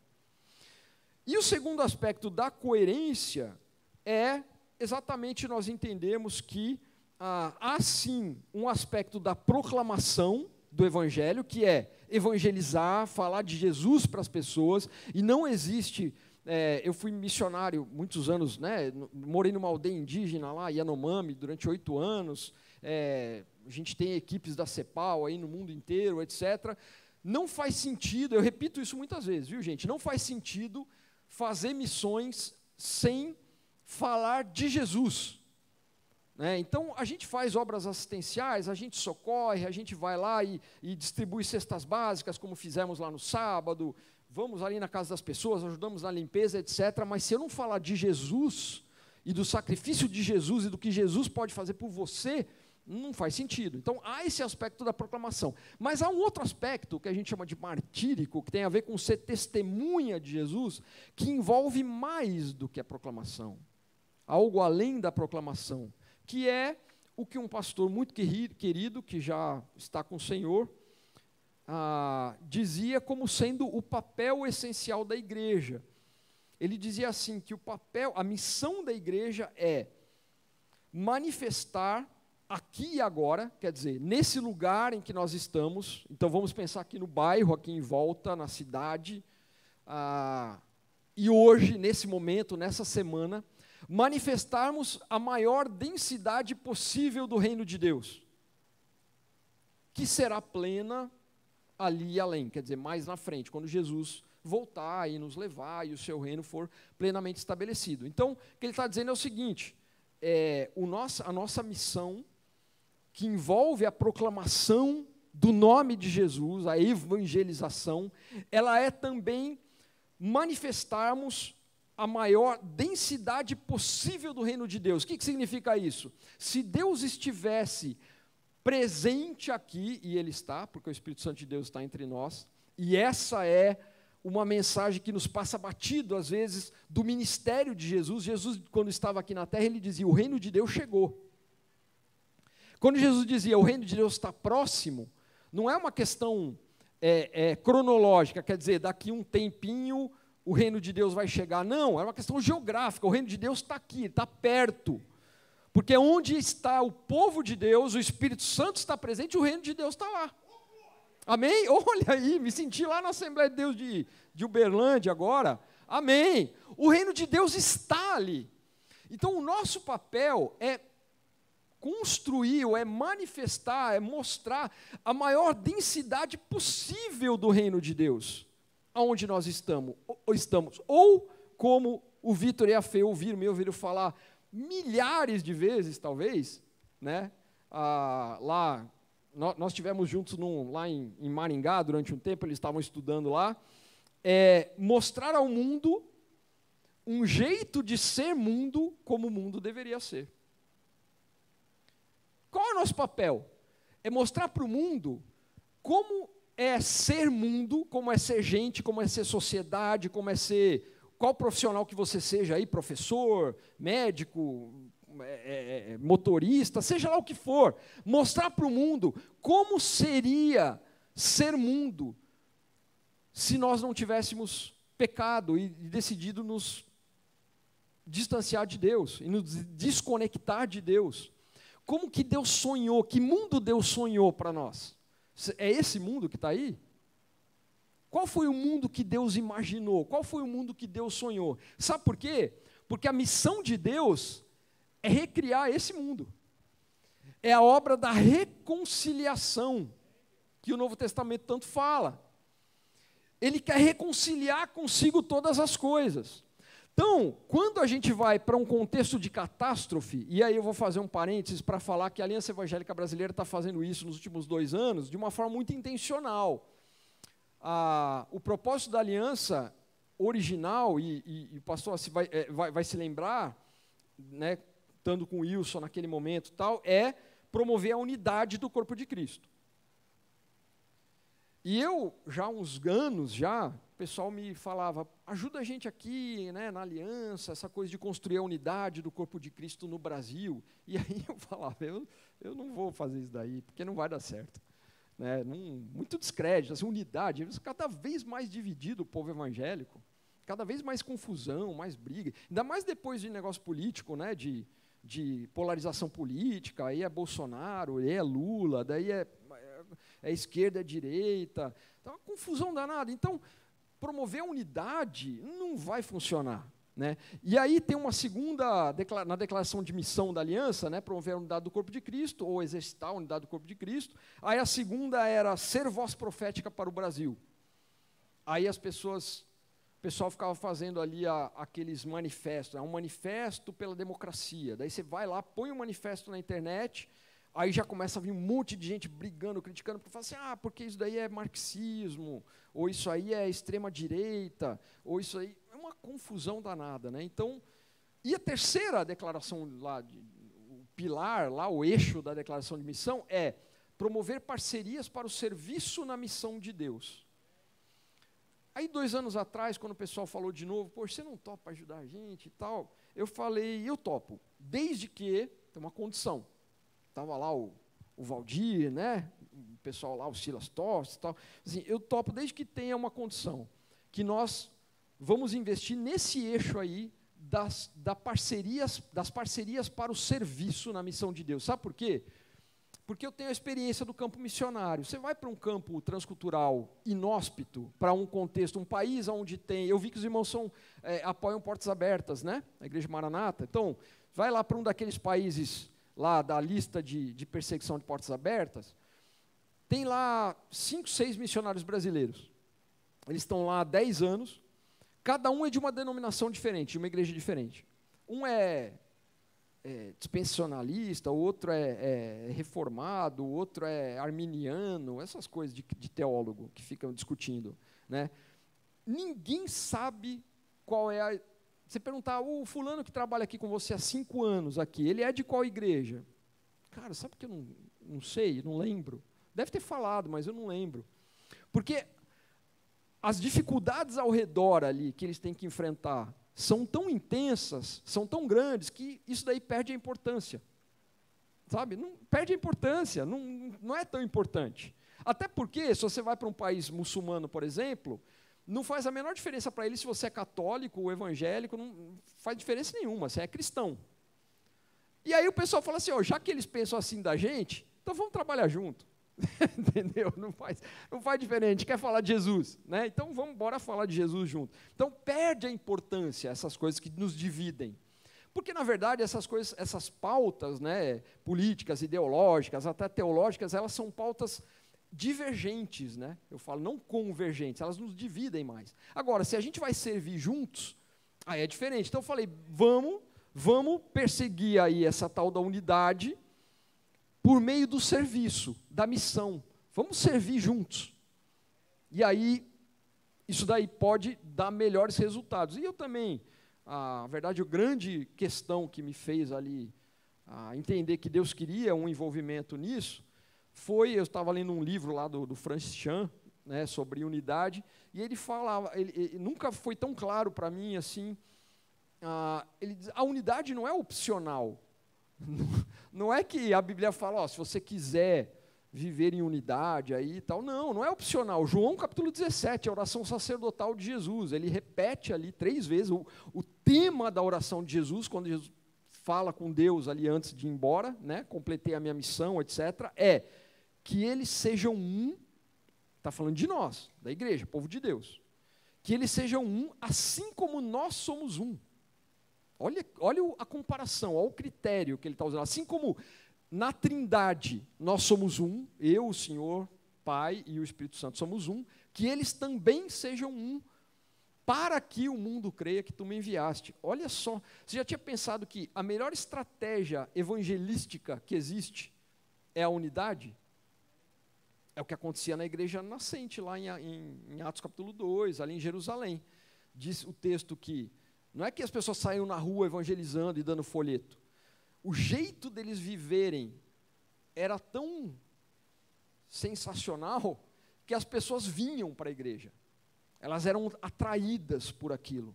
E o segundo aspecto da coerência é exatamente nós entendemos que ah, há sim um aspecto da proclamação do Evangelho, que é evangelizar, falar de Jesus para as pessoas, e não existe é, eu fui missionário muitos anos, né? Morei numa aldeia indígena lá, Yanomami, durante oito anos. É, a gente tem equipes da CEPAL aí no mundo inteiro, etc. Não faz sentido, eu repito isso muitas vezes, viu, gente? Não faz sentido fazer missões sem falar de Jesus. Né? Então, a gente faz obras assistenciais, a gente socorre, a gente vai lá e, e distribui cestas básicas, como fizemos lá no sábado, vamos ali na casa das pessoas, ajudamos na limpeza, etc. Mas se eu não falar de Jesus e do sacrifício de Jesus e do que Jesus pode fazer por você, Não faz sentido. Então, há esse aspecto da proclamação. Mas há um outro aspecto que a gente chama de martírico, que tem a ver com ser testemunha de Jesus, que envolve mais do que a proclamação. Algo além da proclamação, que é o que um pastor muito querido, que já está com o Senhor, ah, dizia como sendo o papel essencial da igreja. Ele dizia assim que o papel, a missão da igreja é manifestar aqui e agora, quer dizer, nesse lugar em que nós estamos, então vamos pensar aqui no bairro, aqui em volta, na cidade, ah, e hoje, nesse momento, nessa semana, manifestarmos a maior densidade possível do reino de Deus, que será plena ali e além, quer dizer, mais na frente, quando Jesus voltar e nos levar e o seu reino for plenamente estabelecido. Então, o que ele está dizendo é o seguinte: é, o nosso, a nossa missão que envolve a proclamação do nome de Jesus, a evangelização, ela é também manifestarmos a maior densidade possível do reino de Deus. O que, que significa isso? Se Deus estivesse presente aqui, e Ele está, porque o Espírito Santo de Deus está entre nós, e essa é uma mensagem que nos passa batido, às vezes, do ministério de Jesus. Jesus, quando estava aqui na terra, ele dizia: O reino de Deus chegou. Quando Jesus dizia o reino de Deus está próximo, não é uma questão é, é, cronológica, quer dizer, daqui um tempinho o reino de Deus vai chegar. Não, é uma questão geográfica. O reino de Deus está aqui, está perto. Porque onde está o povo de Deus, o Espírito Santo está presente, o reino de Deus está lá. Amém? Olha aí, me senti lá na Assembleia de Deus de, de Uberlândia agora. Amém. O reino de Deus está ali. Então, o nosso papel é construir, ou é manifestar, é mostrar a maior densidade possível do reino de Deus, aonde nós estamos, ou, estamos. ou como o Vitor e a Fê ouviram, me ouviram falar milhares de vezes, talvez, né? Ah, lá, nós, tivemos juntos num, lá em, em, Maringá durante um tempo, eles estavam estudando lá, é, mostrar ao mundo um jeito de ser mundo como o mundo deveria ser. Qual é o nosso papel? É mostrar para o mundo como é ser mundo, como é ser gente, como é ser sociedade, como é ser. Qual profissional que você seja aí, professor, médico, é, é, é motorista, seja lá o que for. Mostrar para o mundo como seria ser mundo se nós não tivéssemos pecado e decidido nos distanciar de Deus e nos desconectar de Deus. Como que Deus sonhou? Que mundo Deus sonhou para nós? É esse mundo que está aí? Qual foi o mundo que Deus imaginou? Qual foi o mundo que Deus sonhou? Sabe por quê? Porque a missão de Deus é recriar esse mundo. É a obra da reconciliação, que o Novo Testamento tanto fala. Ele quer reconciliar consigo todas as coisas. Então, quando a gente vai para um contexto de catástrofe, e aí eu vou fazer um parênteses para falar que a Aliança Evangélica Brasileira está fazendo isso nos últimos dois anos de uma forma muito intencional. O propósito da aliança original, e, e, e o pastor se vai, é, vai, vai, se lembrar, né, estando com o Wilson naquele momento tal, é promover a unidade do corpo de Cristo. E eu, já há uns anos, já, o pessoal me falava, ajuda a gente aqui, né, na aliança, essa coisa de construir a unidade do corpo de Cristo no Brasil. E aí eu falava, eu, eu não vou fazer isso daí, porque não vai dar certo. Né, não, muito descrédito, assim, unidade, cada vez mais dividido o povo evangélico, cada vez mais confusão, mais briga, ainda mais depois de negócio político, né, de, de polarização política, aí é Bolsonaro, aí é Lula, daí é é esquerda, é direita. Então, uma confusão danada. Então, promover a unidade não vai funcionar. Né? E aí tem uma segunda, na declaração de missão da aliança, né, promover a unidade do corpo de Cristo, ou exercitar a unidade do corpo de Cristo. Aí a segunda era ser voz profética para o Brasil. Aí as pessoas, o pessoal ficava fazendo ali a, aqueles manifestos, é um manifesto pela democracia. Daí você vai lá, põe um manifesto na internet, Aí já começa a vir um monte de gente brigando, criticando, porque fala assim, ah, porque isso daí é marxismo, ou isso aí é extrema direita, ou isso aí confusão danada, né? Então, e a terceira declaração lá, de, o pilar, lá o eixo da declaração de missão é promover parcerias para o serviço na missão de Deus. Aí, dois anos atrás, quando o pessoal falou de novo, poxa, você não topa ajudar a gente e tal, eu falei, eu topo, desde que tem uma condição. Estava lá o, o Valdir, né? o pessoal lá, o Silas Tostes e tal. Assim, eu topo desde que tenha uma condição, que nós vamos investir nesse eixo aí das, da parcerias, das parcerias para o serviço na missão de Deus. Sabe por quê? Porque eu tenho a experiência do campo missionário. Você vai para um campo transcultural inóspito, para um contexto, um país onde tem. Eu vi que os irmãos são, é, apoiam portas abertas, né? A Igreja Maranata. Então, vai lá para um daqueles países lá da lista de, de perseguição de portas abertas. Tem lá cinco, seis missionários brasileiros. Eles estão lá há dez anos. Cada um é de uma denominação diferente, de uma igreja diferente. Um é é, dispensacionalista, outro é, é, reformado, outro é arminiano, essas coisas de, de, teólogo que ficam discutindo. Né? Ninguém sabe qual é a. Você perguntar, o fulano que trabalha aqui com você há cinco anos aqui, ele é de qual igreja? Cara, sabe que eu não, não sei, não lembro. Deve ter falado, mas eu não lembro. Porque as dificuldades ao redor ali que eles têm que enfrentar são tão intensas, são tão grandes, que isso daí perde a importância. Sabe? Não, perde a importância, não, não é tão importante. Até porque, se você vai para um país muçulmano, por exemplo, não faz a menor diferença para ele se você é católico ou evangélico, não faz diferença nenhuma, você é cristão. E aí o pessoal fala assim, ó, já que eles pensam assim da gente, então vamos trabalhar junto. Entendeu? Não faz, não faz diferente. Quer falar de Jesus, né? Então vamos embora falar de Jesus junto. Então perde a importância essas coisas que nos dividem. Porque na verdade essas coisas, essas pautas, né, políticas, ideológicas, até teológicas, elas são pautas divergentes, né? Eu falo não convergentes, elas nos dividem mais. Agora, se a gente vai servir juntos, aí é diferente. Então eu falei, vamos, vamos perseguir aí essa tal da unidade por meio do serviço, da missão. Vamos servir juntos. E aí, isso daí pode dar melhores resultados. E eu também, a verdade, a grande questão que me fez ali a entender que Deus queria um envolvimento nisso, foi, eu estava lendo um livro lá do, do Francis Chan, né, sobre unidade, e ele falava, ele, ele nunca foi tão claro para mim assim, a, ele diz, a unidade não é opcional, Não é que a Bíblia fala, ó, se você quiser viver em unidade aí e tal. Não, não é opcional. João capítulo 17, a oração sacerdotal de Jesus. Ele repete ali três vezes o, o tema da oração de Jesus, quando Jesus fala com Deus ali antes de ir embora, né? Completei a minha missão, etc. É que eles sejam um, está falando de nós, da igreja, povo de Deus. Que eles sejam um, assim como nós somos um. Olha, olha a comparação, olha o critério que ele está usando. Assim como na Trindade nós somos um, eu, o Senhor, Pai e o Espírito Santo somos um, que eles também sejam um, para que o mundo creia que tu me enviaste. Olha só, você já tinha pensado que a melhor estratégia evangelística que existe é a unidade? É o que acontecia na igreja nascente, lá em, em, em Atos capítulo 2, ali em Jerusalém. Diz o texto que não é que as pessoas saíam na rua evangelizando e dando folheto. O jeito deles viverem era tão sensacional que as pessoas vinham para a igreja. Elas eram atraídas por aquilo.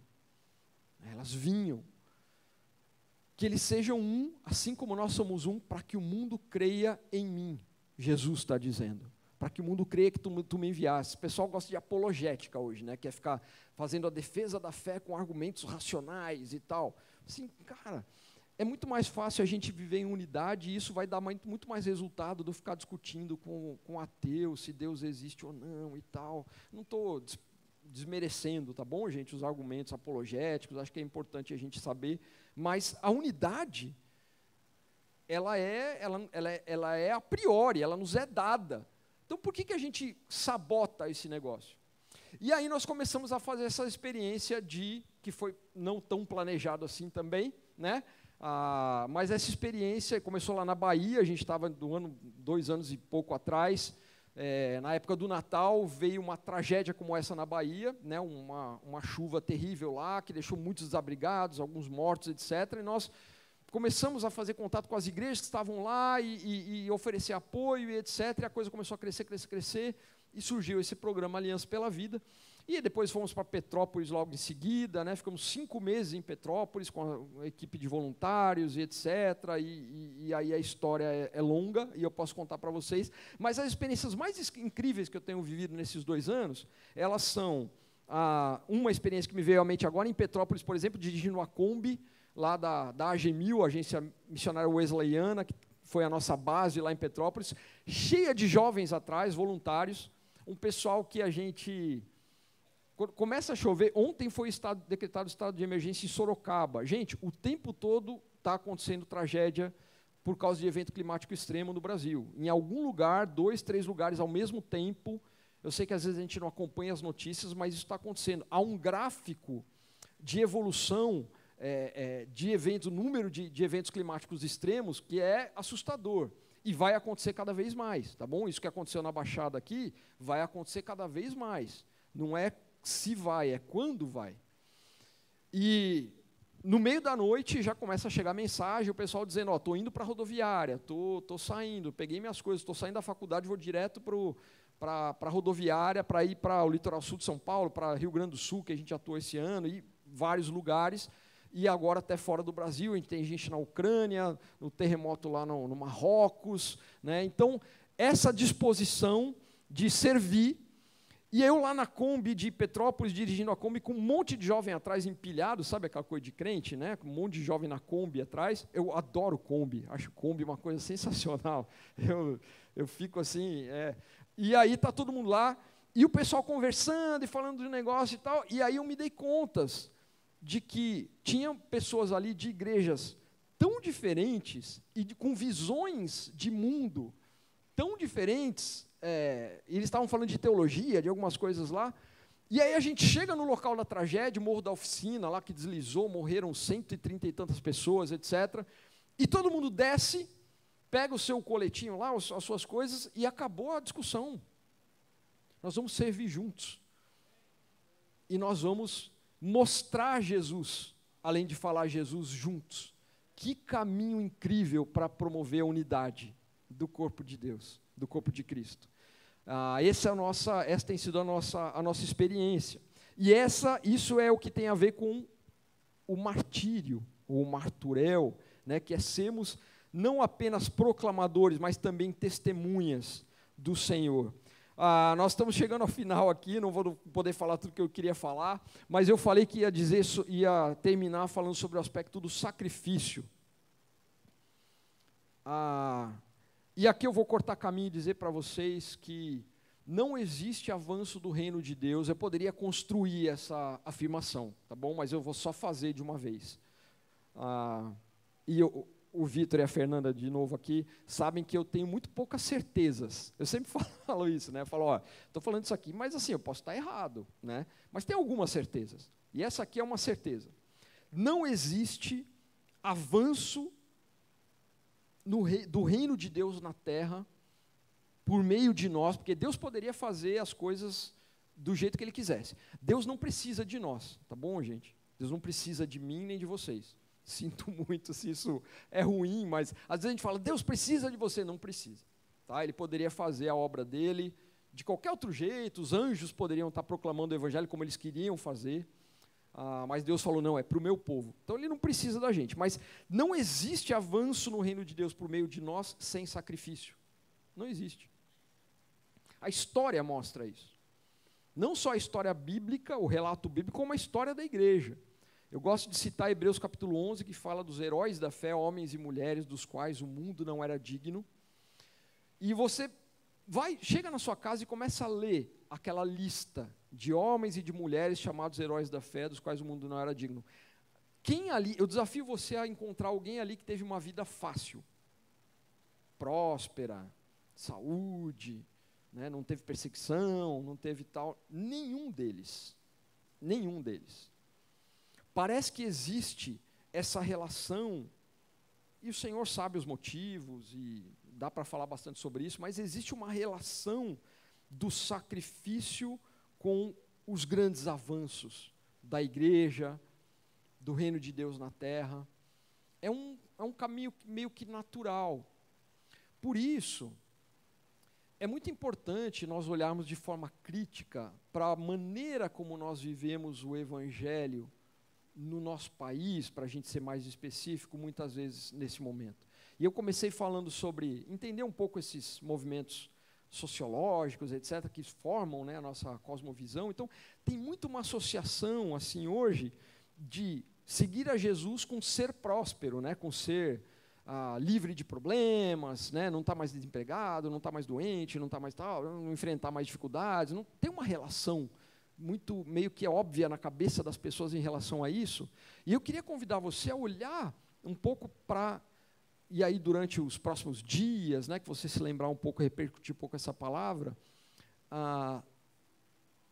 Elas vinham. Que eles sejam um, assim como nós somos um, para que o mundo creia em mim. Jesus está dizendo para que o mundo creia que tu, tu me enviaste. O pessoal gosta de apologética hoje, né? Quer ficar fazendo a defesa da fé com argumentos racionais e tal. Assim, cara, é muito mais fácil a gente viver em unidade e isso vai dar muito, muito mais resultado do ficar discutindo com, com ateu se Deus existe ou não e tal. Não estou desmerecendo, tá bom, gente, os argumentos apologéticos, acho que é importante a gente saber, mas a unidade, ela é, ela, ela, é, ela é a priori, ela nos é dada. Então por que, que a gente sabota esse negócio? E aí nós começamos a fazer essa experiência de, que foi não tão planejado assim também, né? Ah, mas essa experiência começou lá na Bahia, a gente estava do ano, dois anos e pouco atrás, é, na época do Natal veio uma tragédia como essa na Bahia, né, uma, uma chuva terrível lá, que deixou muitos desabrigados, alguns mortos, etc. E nós começamos a fazer contato com as igrejas que estavam lá e, e, e oferecer apoio e etc. E a coisa começou a crescer, crescer, crescer. E surgiu esse programa Aliança pela Vida. E depois fomos para Petrópolis logo em seguida, né? ficamos cinco meses em Petrópolis com a equipe de voluntários e etc. E, e, e aí a história é, é, longa e eu posso contar para vocês. Mas as experiências mais incríveis que eu tenho vivido nesses dois anos, elas são ah, uma experiência que me veio à mente agora em Petrópolis, por exemplo, dirigindo a Kombi, lá da, da AGMIL, Agência Missionária Wesleyana, que foi a nossa base lá em Petrópolis, cheia de jovens atrás, voluntários, um pessoal que a gente começa a chover, ontem foi estado, decretado estado de emergência em Sorocaba. Gente, o tempo todo está acontecendo tragédia por causa de evento climático extremo no Brasil. Em algum lugar, dois, três lugares ao mesmo tempo. Eu sei que às vezes a gente não acompanha as notícias, mas isso está acontecendo. Há um gráfico de evolução é, é, de eventos, o número de, de eventos climáticos extremos, que é assustador. E vai acontecer cada vez mais, tá bom? Isso que aconteceu na Baixada aqui, vai acontecer cada vez mais. Não é se vai, é quando vai. E no meio da noite já começa a chegar mensagem, o pessoal dizendo, ó, oh, tô indo para a rodoviária, tô, tô saindo, peguei minhas coisas, estou saindo da faculdade, vou direto para a rodoviária, para ir para o litoral sul de São Paulo, para Rio Grande do Sul, que a gente atuou esse ano, e vários lugares, e agora até fora do Brasil, tem gente na Ucrânia, no terremoto lá no, no Marrocos, né? então essa disposição de servir e eu lá na Kombi de Petrópolis, dirigindo a Kombi, com um monte de jovem atrás empilhado, sabe aquela coisa de crente, né? Com um monte de jovem na Kombi atrás. Eu adoro Kombi, acho Kombi uma coisa sensacional. Eu, eu fico assim. É. E aí tá todo mundo lá, e o pessoal conversando e falando de negócio e tal. E aí eu me dei contas de que tinham pessoas ali de igrejas tão diferentes e de, com visões de mundo tão diferentes é, eles estavam falando de teologia, de algumas coisas lá. E aí a gente chega no local da tragédia, Morro da Oficina, lá que deslizou, morreram 130 e tantas pessoas, etc. E todo mundo desce, pega o seu coletinho lá, as suas coisas, e acabou a discussão. Nós vamos servir juntos. E nós vamos mostrar Jesus, além de falar Jesus juntos. Que caminho incrível para promover a unidade do corpo de Deus do corpo de Cristo. Ah, essa, é nossa, essa tem sido a nossa, a nossa experiência. E essa, isso é o que tem a ver com o martírio, ou marturel, né, que é sermos não apenas proclamadores, mas também testemunhas do Senhor. Ah, nós estamos chegando ao final aqui, não vou poder falar tudo que eu queria falar, mas eu falei que ia dizer, ia terminar falando sobre o aspecto do sacrifício. Ah, e aqui eu vou cortar caminho e dizer para vocês que não existe avanço do reino de Deus. Eu poderia construir essa afirmação, tá bom? Mas eu vou só fazer de uma vez. Ah, e eu, o Vitor e a Fernanda, de novo aqui, sabem que eu tenho muito poucas certezas. Eu sempre falo isso, né? Eu falo, ó, estou falando isso aqui, mas assim, eu posso estar errado, né? Mas tem algumas certezas. E essa aqui é uma certeza. Não existe avanço rei, do reino de Deus na terra por meio de nós, porque Deus poderia fazer as coisas do jeito que Ele quisesse. Deus não precisa de nós, tá bom, gente? Deus não precisa de mim nem de vocês. Sinto muito se isso é ruim, mas às vezes a gente fala, Deus precisa de você, não precisa. Tá? Ele poderia fazer a obra dele de qualquer outro jeito, os anjos poderiam estar proclamando o evangelho como eles queriam fazer. Ah, mas Deus falou: não, é para o meu povo. Então ele não precisa da gente. Mas não existe avanço no reino de Deus por meio de nós sem sacrifício. Não existe. A história mostra isso. Não só a história bíblica, o relato bíblico, como a história da igreja. Eu gosto de citar Hebreus capítulo 11, que fala dos heróis da fé, homens e mulheres dos quais o mundo não era digno. E você vai, chega na sua casa e começa a ler aquela lista de homens e de mulheres chamados heróis da fé, dos quais o mundo não era digno. Quem ali, eu desafio você a encontrar alguém ali que teve uma vida fácil, próspera, saúde, né, não teve perseguição, não teve tal. Nenhum deles. Nenhum deles. Parece que existe essa relação, e o Senhor sabe os motivos, e dá para falar bastante sobre isso, mas existe uma relação do sacrifício com os grandes avanços da igreja, do reino de Deus na terra. É um é um caminho meio que natural. Por isso, é muito importante nós olharmos de forma crítica para a maneira como nós vivemos o Evangelho no nosso país, para a gente ser mais específico, muitas vezes nesse momento. E eu comecei falando sobre entender um pouco esses movimentos sociológicos, etc., que formam né, a nossa cosmovisão. Então, tem muito uma associação, assim, hoje, de seguir a Jesus com ser próspero, né, com ser ah, livre de problemas, né, não estar tá mais desempregado, não estar tá mais doente, não estar tá mais tal, não enfrentar mais dificuldades. Não tem uma relação muito meio que óbvia na cabeça das pessoas em relação a isso. E eu queria convidar você a olhar um pouco para e aí durante os próximos dias, né, que você se lembrar um pouco, repercutir um pouco essa palavra, ah,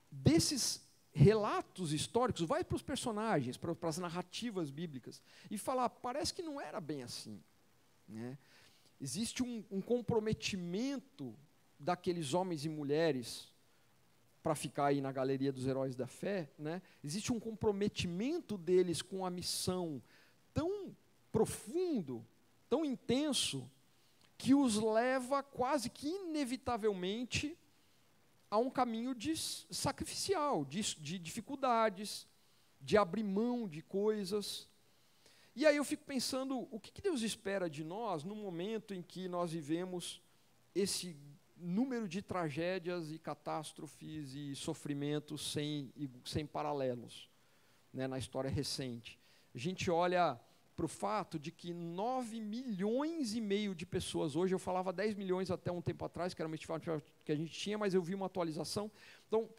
desses relatos históricos, vai para os personagens, para, para as narrativas bíblicas, e falar, parece que não era bem assim. Né? Existe um, um comprometimento daqueles homens e mulheres para ficar aí na galeria dos heróis da fé, né? existe um comprometimento deles com a missão tão profundo tão intenso que os leva quase que inevitavelmente a um caminho de sacrificial, de, de dificuldades, de abrir mão de coisas. E aí eu fico pensando, o que, que Deus espera de nós no momento em que nós vivemos esse número de tragédias e catástrofes e sofrimentos sem, sem paralelos né, na história recente? A gente olha para o fato de que 9 milhões e meio de pessoas hoje, eu falava 10 milhões até um tempo atrás, que era uma estimativa que a gente tinha, mas eu vi uma atualização. Então,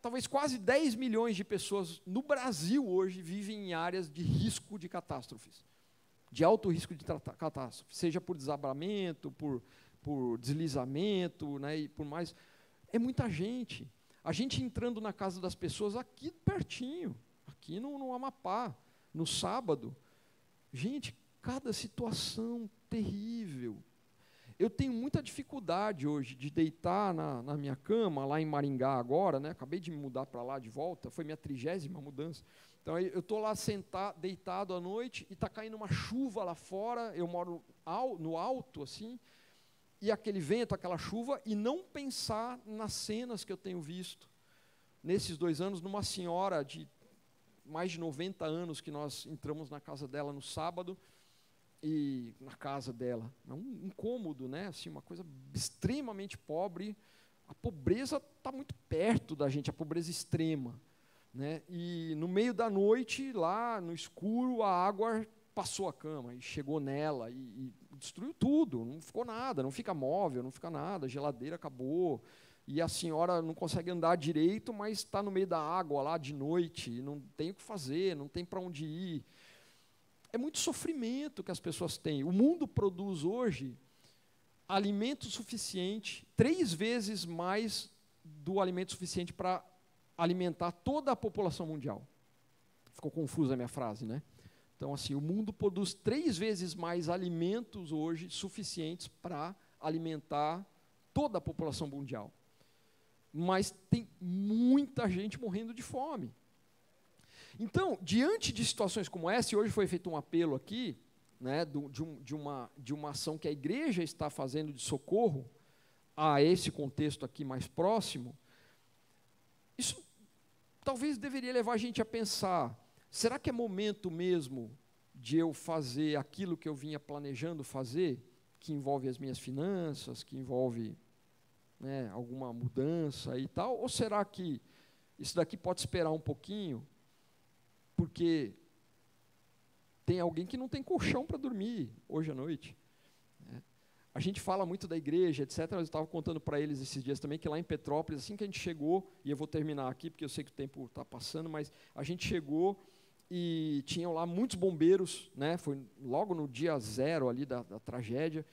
talvez quase 10 milhões de pessoas no Brasil hoje vivem em áreas de risco de catástrofes, de alto risco de catástrofe, seja por desabramento, por, por deslizamento, né, e por mais. É muita gente. A gente entrando na casa das pessoas aqui pertinho, aqui no, no Amapá, no sábado, Gente, cada situação terrível. Eu tenho muita dificuldade hoje de deitar na, na minha cama, lá em Maringá agora, né? acabei de me mudar para lá de volta, foi minha trigésima mudança. Então eu estou lá sentado, deitado à noite e está caindo uma chuva lá fora, eu moro no alto, assim, e aquele vento, aquela chuva, e não pensar nas cenas que eu tenho visto nesses dois anos, numa senhora de mais de 90 anos que nós entramos na casa dela no sábado e na casa dela. É um incômodo, né? Assim, uma coisa extremamente pobre. A pobreza está muito perto da gente, a pobreza extrema. Né? E no meio da noite, lá no escuro, a água passou a cama e chegou nela e, e destruiu tudo. Não ficou nada, não fica móvel, não fica nada. A geladeira acabou e a senhora não consegue andar direito, mas está no meio da água lá de noite, não tem o que fazer, não tem para onde ir. É muito sofrimento que as pessoas têm. O mundo produz hoje alimento suficiente, três vezes mais do alimento suficiente para alimentar toda a população mundial. Ficou confusa a minha frase, né? Então, assim, o mundo produz três vezes mais alimentos hoje suficientes para alimentar toda a população mundial mas tem muita gente morrendo de fome. Então, diante de situações como essa, e hoje foi feito um apelo aqui, né, de, um, de, uma, de uma ação que a igreja está fazendo de socorro a esse contexto aqui mais próximo, isso talvez deveria levar a gente a pensar: será que é momento mesmo de eu fazer aquilo que eu vinha planejando fazer, que envolve as minhas finanças, que envolve né, alguma mudança e tal? Ou será que isso daqui pode esperar um pouquinho, porque tem alguém que não tem colchão para dormir hoje à noite? Né? A gente fala muito da igreja, etc. Eu estava contando para eles esses dias também que lá em Petrópolis, assim que a gente chegou, e eu vou terminar aqui porque eu sei que o tempo está passando, mas a gente chegou e tinham lá muitos bombeiros, né? Foi logo no dia zero ali da, da tragédia.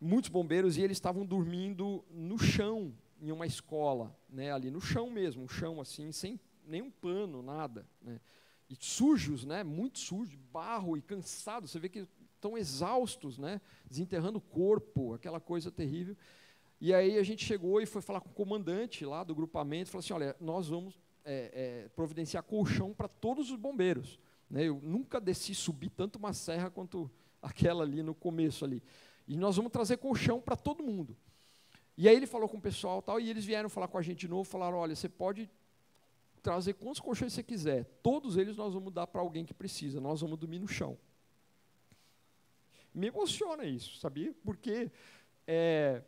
Muitos bombeiros e eles estavam dormindo no chão em uma escola, né, ali no chão mesmo, um chão assim, sem nenhum pano, nada, né, e sujos, né, muito sujos, barro e cansados, você vê que estão exaustos, né, desenterrando o corpo, aquela coisa terrível. E aí a gente chegou e foi falar com o comandante lá do grupamento, falou assim, olha, nós vamos é, é, providenciar colchão para todos os bombeiros. Né, eu nunca desci, subi tanto uma serra quanto aquela ali no começo ali. E nós vamos trazer colchão para todo mundo. E aí ele falou com o pessoal tal, e eles vieram falar com a gente de novo, falaram, olha, você pode trazer quantos colchões você quiser. Todos eles nós vamos dar para alguém que precisa. Nós vamos dormir no chão. Me emociona isso, sabia? Porque é,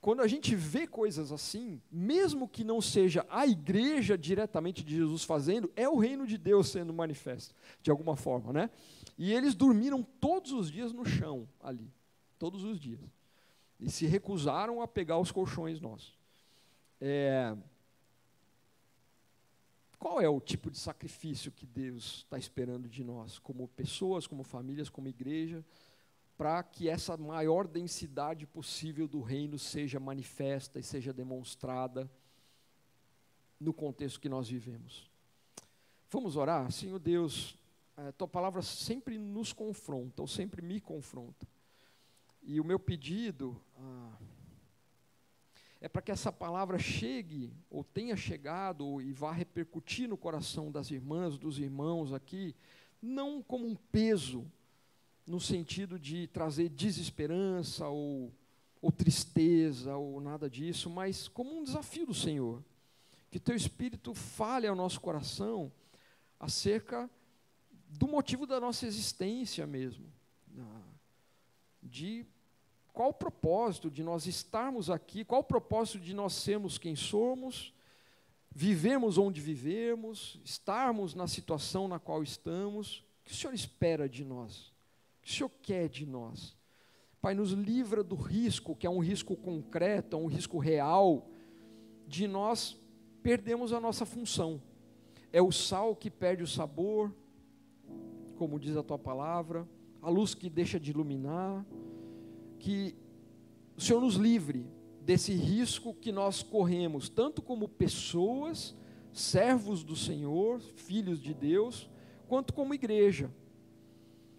quando a gente vê coisas assim, mesmo que não seja a igreja diretamente de Jesus fazendo, é o reino de Deus sendo manifesto, de alguma forma, né? E eles dormiram todos os dias no chão ali, todos os dias. E se recusaram a pegar os colchões nossos. É... Qual é o tipo de sacrifício que Deus está esperando de nós, como pessoas, como famílias, como igreja? Para que essa maior densidade possível do reino seja manifesta e seja demonstrada no contexto que nós vivemos. Vamos orar? Senhor Deus, a tua palavra sempre nos confronta, ou sempre me confronta. E o meu pedido ah, é para que essa palavra chegue, ou tenha chegado, e vá repercutir no coração das irmãs, dos irmãos aqui, não como um peso, no sentido de trazer desesperança ou, ou tristeza ou nada disso, mas como um desafio do Senhor. Que teu Espírito fale ao nosso coração acerca do motivo da nossa existência mesmo, de qual o propósito de nós estarmos aqui, qual o propósito de nós sermos quem somos, vivemos onde vivemos, estarmos na situação na qual estamos, o que o Senhor espera de nós? O Senhor quer de nós? Pai, nos livra do risco, que é um risco concreto, é um risco real, de nós perdemos a nossa função. É o sal que perde o sabor, como diz a tua palavra, a luz que deixa de iluminar, que o Senhor nos livre desse risco que nós corremos, tanto como pessoas, servos do Senhor, filhos de Deus, quanto como igreja.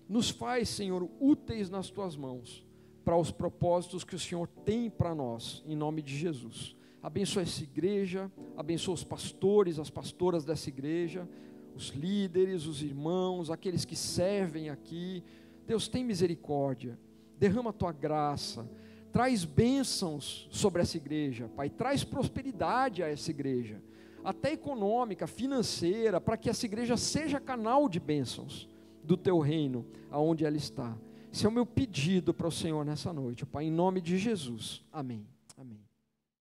Nos faz, Senhor, úteis nas tuas mãos para os propósitos que o Senhor tem para nós, em nome de Jesus. Abençoa essa igreja, abençoa os pastores, as pastoras dessa igreja, os líderes, os irmãos, aqueles que servem aqui. Deus, tem misericórdia, derrama a tua graça, traz bênçãos sobre essa igreja, Pai, traz prosperidade a essa igreja, até econômica, financeira, para que essa igreja seja canal de bênçãos do teu reino, aonde ela está. Esse é o meu pedido para o Senhor nessa noite, Pai, em nome de Jesus. Amém. Amém.